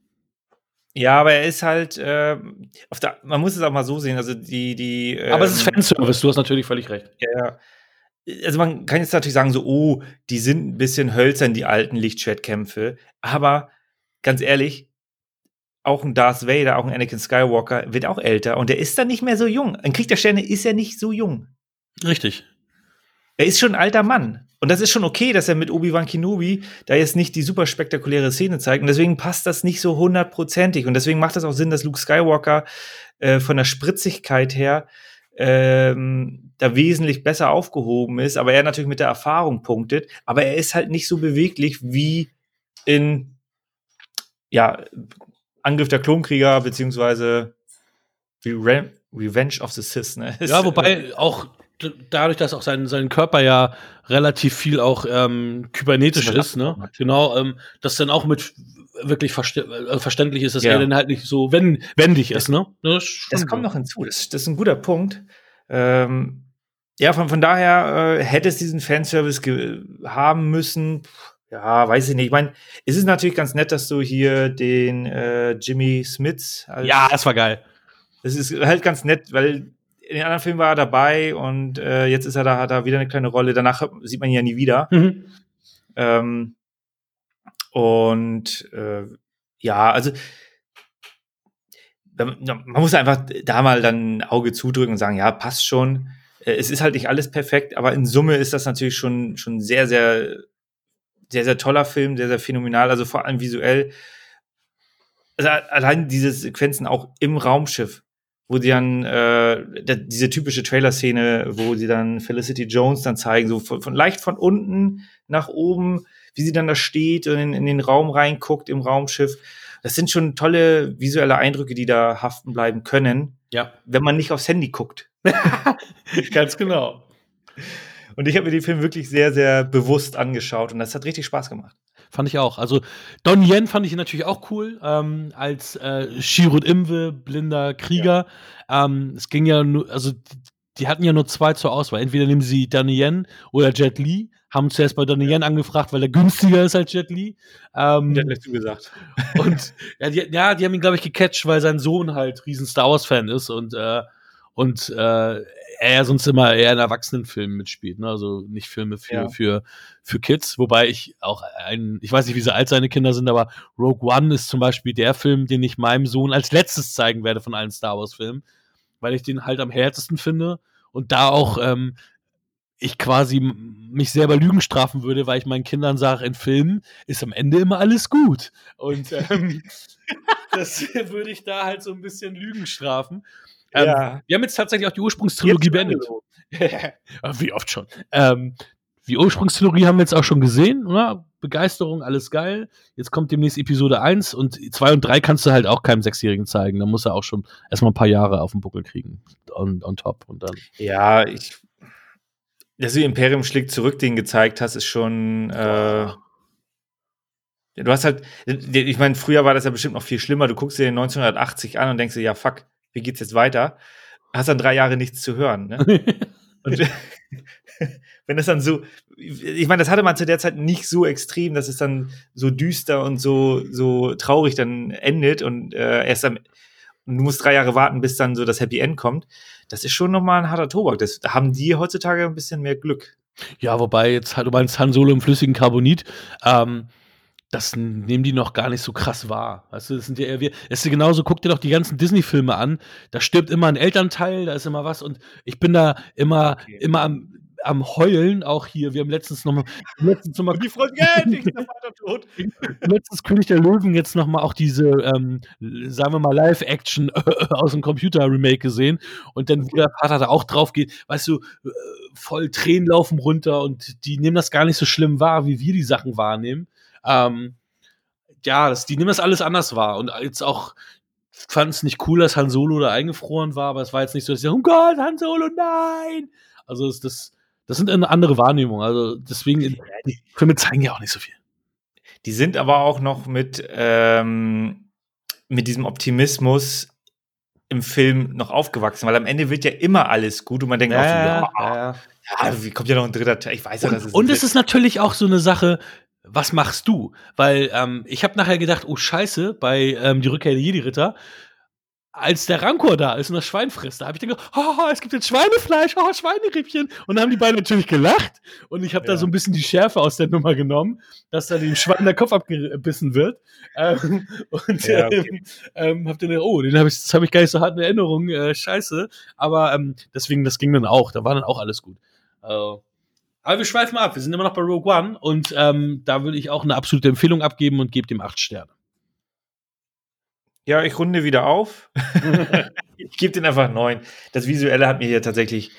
S2: Ja, aber er ist halt, äh, auf der, man muss es auch mal so sehen, also die, die.
S3: Aber es ist
S2: ähm,
S3: Fanservice, du hast natürlich völlig recht.
S2: Ja. Also man kann jetzt natürlich sagen, so, oh, die sind ein bisschen hölzern, die alten Lichtschwertkämpfe. Aber ganz ehrlich, auch ein Darth Vader, auch ein Anakin Skywalker wird auch älter und der ist dann nicht mehr so jung. Ein Krieg der Sterne ist ja nicht so jung.
S3: Richtig.
S2: Er ist schon ein alter Mann. Und das ist schon okay, dass er mit Obi-Wan Kenobi da jetzt nicht die super spektakuläre Szene zeigt. Und deswegen passt das nicht so hundertprozentig. Und deswegen macht es auch Sinn, dass Luke Skywalker äh, von der Spritzigkeit her ähm, da wesentlich besser aufgehoben ist. Aber er natürlich mit der Erfahrung punktet. Aber er ist halt nicht so beweglich wie in ja, Angriff der Klonkrieger, beziehungsweise Re Revenge of the Sith. Ne?
S3: Ja, wobei auch dadurch, dass auch sein, sein Körper ja relativ viel auch ähm, kybernetisch ist, ne? Genau, ähm, das dann auch mit wirklich verste äh, verständlich ist, dass ja. er dann halt nicht so wenn wendig ist, ne?
S2: Das, das kommt noch hinzu. Das, das ist ein guter Punkt. Ähm, ja, von, von daher äh, hätte es diesen Fanservice haben müssen. Ja, weiß ich nicht. Ich meine, es ist natürlich ganz nett, dass du hier den äh, Jimmy Smith.
S3: ja, das war geil.
S2: Das ist halt ganz nett, weil in den anderen Filmen war er dabei und äh, jetzt ist er da, hat er wieder eine kleine Rolle. Danach sieht man ihn ja nie wieder. Mhm. Ähm, und äh, ja, also man muss einfach da mal dann ein Auge zudrücken und sagen, ja, passt schon. Äh, es ist halt nicht alles perfekt, aber in Summe ist das natürlich schon, schon sehr, sehr, sehr, sehr toller Film, sehr, sehr phänomenal, also vor allem visuell. Also allein diese Sequenzen auch im Raumschiff, wo sie dann äh, diese typische Trailer-Szene, wo sie dann Felicity Jones dann zeigen, so von, von, leicht von unten nach oben, wie sie dann da steht und in, in, den Raum reinguckt im Raumschiff. Das sind schon tolle visuelle Eindrücke, die da haften bleiben können.
S3: Ja.
S2: Wenn man nicht aufs Handy guckt.
S3: Ganz genau.
S2: Und ich habe mir den Film wirklich sehr, sehr bewusst angeschaut und das hat richtig Spaß gemacht.
S3: Fand ich auch. Also Don Yen fand ich natürlich auch cool, ähm, als äh, Shirut Imwe, blinder Krieger. Ja. Ähm, es ging ja nur, also die, hatten ja nur zwei zur Auswahl. Entweder nehmen sie Donnie Yen oder Jet Li. Haben zuerst bei Donnie Yen angefragt, weil er günstiger ist als Jet Li.
S2: Ähm, der hat nicht zugesagt.
S3: Und ja die, ja, die haben ihn, glaube ich, gecatcht, weil sein Sohn halt riesen Star Wars-Fan ist und äh, und äh, er ja sonst immer eher in Erwachsenenfilmen mitspielt, ne? Also nicht Filme für, ja. für, für Kids, wobei ich auch ein, ich weiß nicht, wie so alt seine Kinder sind, aber Rogue One ist zum Beispiel der Film, den ich meinem Sohn als letztes zeigen werde von allen Star Wars-Filmen, weil ich den halt am härtesten finde und da auch ähm, ich quasi mich selber Lügen strafen würde, weil ich meinen Kindern sage, in Filmen ist am Ende immer alles gut. Und ähm, das würde ich da halt so ein bisschen Lügen strafen. Ähm, ja. Wir haben jetzt tatsächlich auch die Ursprungstrilogie beendet. Wie oft schon. Ähm, die Ursprungstrilogie haben wir jetzt auch schon gesehen, oder? Begeisterung, alles geil. Jetzt kommt demnächst Episode 1 und 2 und 3 kannst du halt auch keinem Sechsjährigen zeigen. Da muss er auch schon erstmal ein paar Jahre auf den Buckel kriegen. On, on top und dann.
S2: Ja, ich. Dass du Imperium schlägt zurück, den gezeigt hast, ist schon. Äh, du hast halt. Ich meine, früher war das ja bestimmt noch viel schlimmer. Du guckst dir den 1980 an und denkst dir, ja, fuck, wie geht's jetzt weiter? Hast dann drei Jahre nichts zu hören. Ne? Und wenn das dann so, ich meine, das hatte man zu der Zeit nicht so extrem, dass es dann so düster und so, so traurig dann endet und äh, erst am, und du musst drei Jahre warten, bis dann so das Happy End kommt. Das ist schon nochmal ein harter Tobak. Das da haben die heutzutage ein bisschen mehr Glück.
S3: Ja, wobei jetzt halt, du meinst Han Solo im flüssigen Carbonit. Ähm, das nehmen die noch gar nicht so krass wahr. Weißt du, das sind ja eher wir. Es ist genauso, guck dir doch die ganzen Disney-Filme an. Da stirbt immer ein Elternteil, da ist immer was und ich bin da immer, okay. immer am, am Heulen, auch hier. Wir haben letztens nochmal. Letztens noch mal, die Freunde, endlich ist der Vater tot. letztens König der Löwen jetzt nochmal auch diese, ähm, sagen wir mal, Live-Action aus dem Computer-Remake gesehen. Und dann, wo der Vater da auch drauf geht, weißt du, äh, voll Tränen laufen runter und die nehmen das gar nicht so schlimm wahr, wie wir die Sachen wahrnehmen. Ähm, ja, das, die nehmen das alles anders wahr. Und jetzt auch fand es nicht cool, dass Han Solo da eingefroren war, aber es war jetzt nicht so, dass ich oh Gott, Han Solo, nein! Also das, das, das sind eine andere Wahrnehmung. Also deswegen, die Filme zeigen ja auch nicht so viel.
S2: Die sind aber auch noch mit, ähm, mit diesem Optimismus im Film noch aufgewachsen, weil am Ende wird ja immer alles gut und man denkt
S3: ja,
S2: auch
S3: so, ja, ja,
S2: ja, wie kommt ja noch ein dritter Teil? Ich weiß ja,
S3: dass es Und es ist natürlich auch so eine Sache, was machst du? Weil ähm, ich habe nachher gedacht, oh Scheiße, bei ähm, die Rückkehr der Jedi-Ritter als der Rancor da ist und das Schwein frisst, da habe ich dann gedacht, oh, es gibt jetzt Schweinefleisch, oh, Schweinerippchen. Und dann haben die beiden natürlich gelacht. Und ich habe
S2: Ja.
S3: da so ein bisschen die Schärfe aus der Nummer genommen, dass da dem Schwein der Kopf abgebissen wird. Ähm, und
S2: Ja, okay.
S3: ähm, ähm, hab dann gedacht, oh, den hab ich, das habe ich gar nicht so hart in Erinnerung, äh, scheiße. Aber ähm, deswegen, das ging dann auch. Da war dann auch alles gut. Äh, aber wir schweifen ab. Wir sind immer noch bei Rogue One und ähm, da würde ich auch eine absolute Empfehlung abgeben und gebe dem acht Sterne.
S2: Ja, ich runde wieder auf. ich gebe den einfach neun. Das Visuelle hat mir hier tatsächlich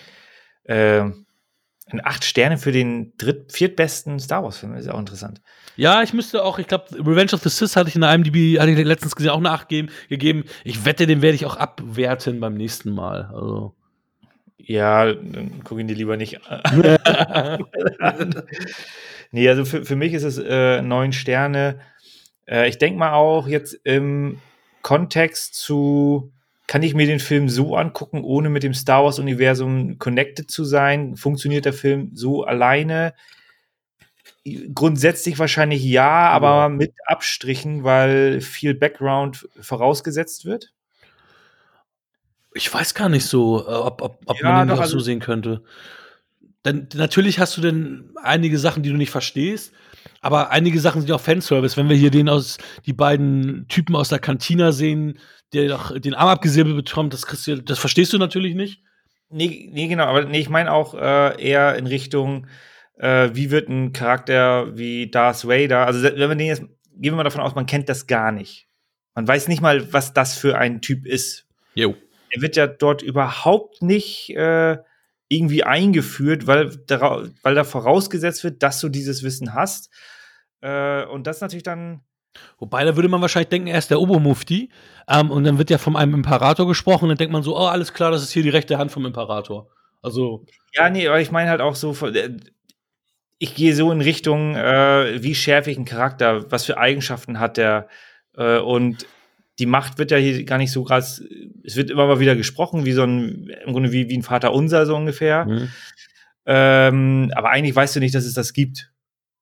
S2: ein acht Sterne für den dritt, viertbesten Star Wars-Film. Ist auch interessant.
S3: Ja, ich müsste auch, ich glaube, Revenge of the Sith hatte ich in der IMDb, hatte ich letztens gesehen, auch eine 8 gegeben. gegeben. Ich wette, den werde ich auch abwerten beim nächsten Mal. Also.
S2: Ja, dann guck ihn dir lieber nicht an. nee, also für, für mich ist es äh, neun Sterne. Äh, ich denke mal auch jetzt im Kontext zu, kann ich mir den Film so angucken, ohne mit dem Star Wars-Universum connected zu sein? Funktioniert der Film so alleine? Grundsätzlich wahrscheinlich ja, aber mit Abstrichen, weil viel Background vorausgesetzt wird.
S3: Ich weiß gar nicht so, äh, ob, ob, ob
S2: Ja,
S3: man den
S2: doch,
S3: auch
S2: also-
S3: so sehen könnte. Denn natürlich hast du denn einige Sachen, die du nicht verstehst, aber einige Sachen sind ja auch Fanservice. Wenn wir hier den aus, die beiden Typen aus der Kantina sehen, der doch den Arm abgesäbelt bekommt, das, kriegst du, das verstehst du natürlich nicht.
S2: Nee, nee, genau, aber nee, ich meine auch äh, eher in Richtung, äh, wie wird ein Charakter wie Darth Vader, also wenn man den jetzt, gehen wir mal davon aus, man kennt das gar nicht. Man weiß nicht mal, was das für ein Typ ist.
S3: Jo.
S2: Er wird ja dort überhaupt nicht äh, irgendwie eingeführt, weil, dara- weil da vorausgesetzt wird, dass du dieses Wissen hast. Äh, und das natürlich dann,
S3: Wobei, da würde man wahrscheinlich denken, er ist der Obermufti. Ähm, und dann wird ja von einem Imperator gesprochen. Und dann denkt man so, oh, alles klar, das ist hier die rechte Hand vom Imperator. Also,
S2: Ja, nee, aber ich meine halt auch so, äh, ich gehe so in Richtung, äh, wie schärfe ich einen Charakter, was für Eigenschaften hat der äh, und die Macht wird ja hier gar nicht so krass, es wird immer mal wieder gesprochen, wie so ein, im Grunde wie, wie ein Vater unser so ungefähr.
S3: hm.
S2: Ähm, aber eigentlich weißt du nicht, dass es das gibt.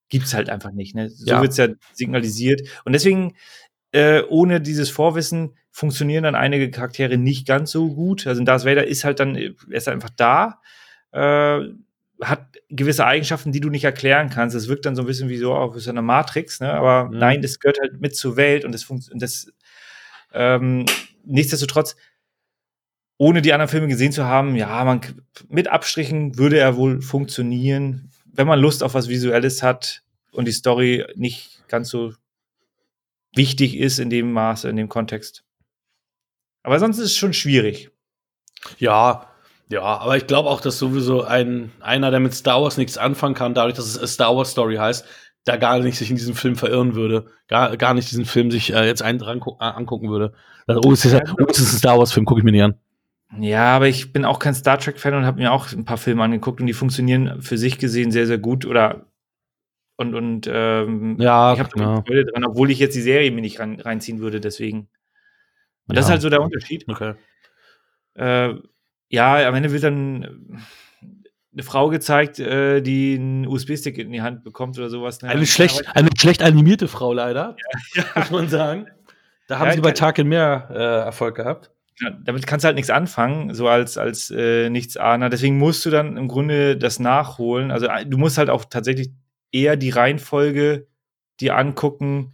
S2: Gibt's halt einfach nicht. Ne? So
S3: Ja.
S2: wird's ja signalisiert. Und deswegen, äh, ohne dieses Vorwissen, funktionieren dann einige Charaktere nicht ganz so gut. Also Darth Vader ist halt dann, er ist einfach da, äh, hat gewisse Eigenschaften, die du nicht erklären kannst. Es wirkt dann so ein bisschen wie so, auch wie so eine Matrix, ne? Aber
S3: Mhm.
S2: nein, das gehört halt mit zur Welt und das funktioniert. Das, ähm, nichtsdestotrotz, ohne die anderen Filme gesehen zu haben, ja, man mit Abstrichen würde er wohl funktionieren, wenn man Lust auf was Visuelles hat und die Story nicht ganz so wichtig ist in dem Maße, in dem Kontext. Aber sonst ist es schon schwierig.
S3: Ja, ja, aber ich glaube auch, dass sowieso ein, einer, der mit Star Wars nichts anfangen kann, dadurch, dass es Star Wars Story heißt, da gar nicht sich in diesem Film verirren würde, gar, gar nicht diesen Film sich äh, jetzt ein, dran, äh, angucken würde. Dann, oh, es ist, ja, oh, es ist ein Star Wars Film, gucke ich mir nicht an.
S2: Ja, aber ich bin auch kein Star Trek-Fan und habe mir auch ein paar Filme angeguckt und die funktionieren für sich gesehen sehr, sehr gut oder und, und ähm,
S3: Ja,
S2: ich habe
S3: ja.
S2: Freude dran, obwohl ich jetzt die Serie mir nicht rein, reinziehen würde, deswegen. Und das ist
S3: Ja.
S2: halt so der Unterschied.
S3: Okay.
S2: Äh, ja, am Ende wird dann eine Frau gezeigt, äh, die einen USB-Stick in die Hand bekommt oder sowas. ne?
S3: Eine schlecht, eine schlecht animierte Frau leider,
S2: Ja.
S3: muss man sagen. Da haben
S2: Ja,
S3: sie bei Tag in mehr äh, Erfolg gehabt.
S2: Ja, damit kannst du halt nichts anfangen, so als, als äh, Nichtsahner. Deswegen musst du dann im Grunde das nachholen. Also äh, du musst halt auch tatsächlich eher die Reihenfolge dir angucken,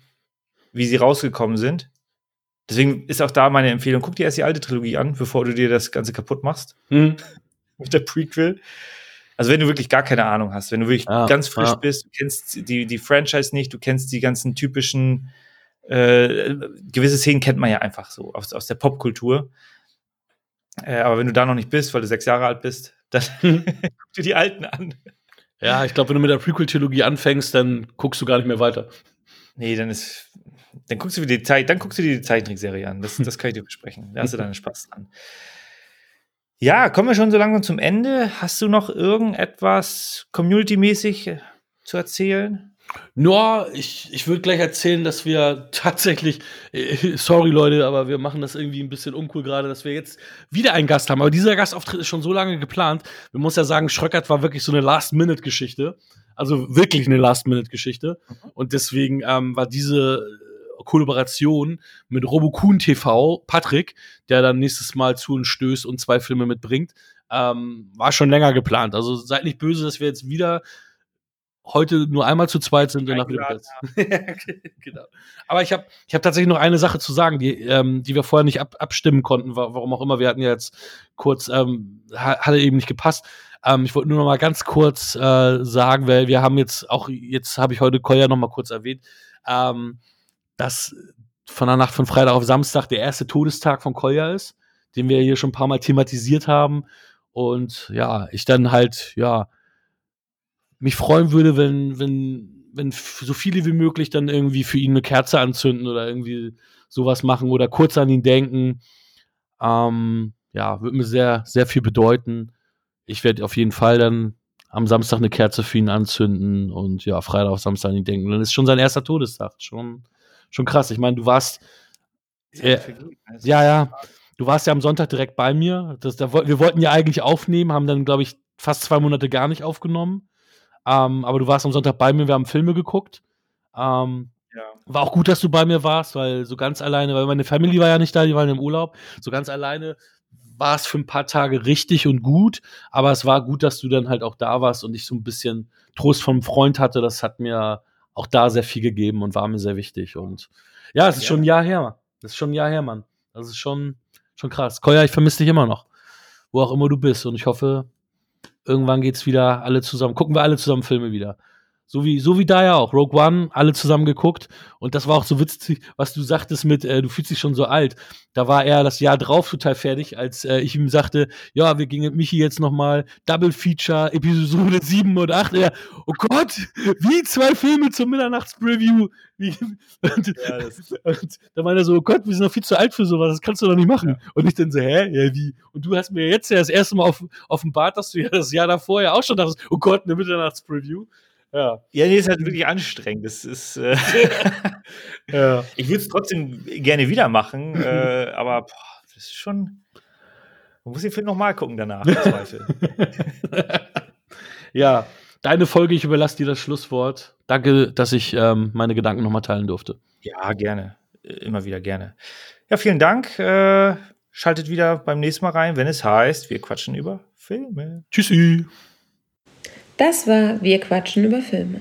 S2: wie sie rausgekommen sind. Deswegen ist auch da meine Empfehlung, guck dir erst die alte Trilogie an, bevor du dir das Ganze kaputt machst
S3: Hm.
S2: mit der Prequel. Also wenn du wirklich gar keine Ahnung hast, wenn du wirklich
S3: Ja,
S2: ganz frisch
S3: ja.
S2: bist, du kennst die, die Franchise nicht, du kennst die ganzen typischen äh, gewisse Szenen kennt man ja einfach so aus, aus der Popkultur. Äh, aber wenn du da noch nicht bist, weil du sechs Jahre alt bist, dann guck dir die alten an.
S3: Ja, ich glaube, wenn du mit der Prequel-Trilogie anfängst, dann guckst du gar nicht mehr weiter.
S2: Nee, dann ist. Dann guckst du dir die, Zeit, dann guckst du dir die Zeichentrickserie an. Das, das kann ich dir versprechen. Da hast du deinen Spaß dran. Ja, kommen wir schon so langsam zum Ende. Hast du noch irgendetwas community-mäßig äh, zu erzählen?
S3: Nur, ich, ich würde gleich erzählen, dass wir tatsächlich, äh, sorry Leute, aber wir machen das irgendwie ein bisschen uncool gerade, dass wir jetzt wieder einen Gast haben. Aber dieser Gastauftritt ist schon so lange geplant. Man muss ja sagen, Schröckert war wirklich so eine Last-Minute-Geschichte. Also wirklich eine Last-Minute-Geschichte. Und deswegen ähm, war diese Kollaboration mit Robokun TV, Patrick, der dann nächstes Mal zu uns stößt und zwei Filme mitbringt. Ähm, war schon länger geplant. Also seid nicht böse, dass wir jetzt wieder heute nur einmal zu zweit sind und nach wieder genau. Aber ich habe ich hab tatsächlich noch eine Sache zu sagen, die, ähm, die wir vorher nicht ab, abstimmen konnten, warum auch immer. Wir hatten ja jetzt kurz, ähm, hatte eben nicht gepasst. Ähm, ich wollte nur noch mal ganz kurz äh, sagen, weil wir haben jetzt auch, jetzt habe ich heute Koya noch mal kurz erwähnt, ähm, dass von der Nacht von Freitag auf Samstag der erste Todestag von Koya ist, den wir hier schon ein paar Mal thematisiert haben. Und ja, ich dann halt, ja, mich freuen würde, wenn, wenn, wenn so viele wie möglich dann irgendwie für ihn eine Kerze anzünden oder irgendwie sowas machen oder kurz an ihn denken. Ähm, ja, würde mir sehr, sehr viel bedeuten. Ich werde auf jeden Fall dann am Samstag eine Kerze für ihn anzünden und ja, Freitag auf Samstag an ihn denken. Dann ist schon sein erster Todestag. Schon, schon krass. Ich meine, du warst. Äh, ja, ja. Du warst ja am Sonntag direkt bei mir. Das, da, wir wollten ja eigentlich aufnehmen, haben dann, glaube ich, fast zwei Monate gar nicht aufgenommen. Ähm, aber du warst am Sonntag bei mir, wir haben Filme geguckt. Ähm, ja. War auch gut, dass du bei mir warst, weil so ganz alleine, weil meine Family war ja nicht da, die waren im Urlaub. So ganz alleine war es für ein paar Tage richtig und gut, aber es war gut, dass du dann halt auch da warst und ich so ein bisschen Trost vom Freund hatte. Das hat mir auch da sehr viel gegeben und war mir sehr wichtig. Und ja, es ist ja. schon ein Jahr her. Das ist schon ein Jahr her, Mann. Das ist schon, schon krass. Koya, ich vermisse dich immer noch. Wo auch immer du bist. Und ich hoffe, irgendwann geht's wieder alle zusammen. Gucken wir alle zusammen Filme wieder. So wie, so wie da ja auch. Rogue One, alle zusammen geguckt. Und das war auch so witzig, was du sagtest mit, äh, du fühlst dich schon so alt. Da war er das Jahr drauf total fertig, als äh, ich ihm sagte, ja, wir gingen mit Michi jetzt nochmal Double Feature, Episode 7 und 8. Er, oh Gott, wie zwei Filme zum Mitternachtspreview. und, ja, und da meinte er so, oh Gott, wir sind noch viel zu alt für sowas, das kannst du doch nicht machen. Ja. Und ich dann so, hä? Ja, wie? Und du hast mir jetzt ja das erste Mal auf, offenbart, dass du ja das Jahr davor ja auch schon dachtest, oh Gott, eine Mitternachtspreview.
S2: Ja. ja, nee, ist halt wirklich anstrengend. Das ist, äh ja. Ich würde es trotzdem gerne wieder machen, äh, aber boah, das ist schon. Man muss den Film nochmal gucken danach,
S3: ja, deine Folge, ich überlasse dir das Schlusswort. Danke, dass ich ähm, meine Gedanken nochmal teilen durfte.
S2: Ja, gerne. Immer wieder gerne. Ja, vielen Dank. Äh, schaltet wieder beim nächsten Mal rein, wenn es heißt, wir quatschen über Filme.
S3: Tschüssi.
S1: Das war Wir quatschen über Filme.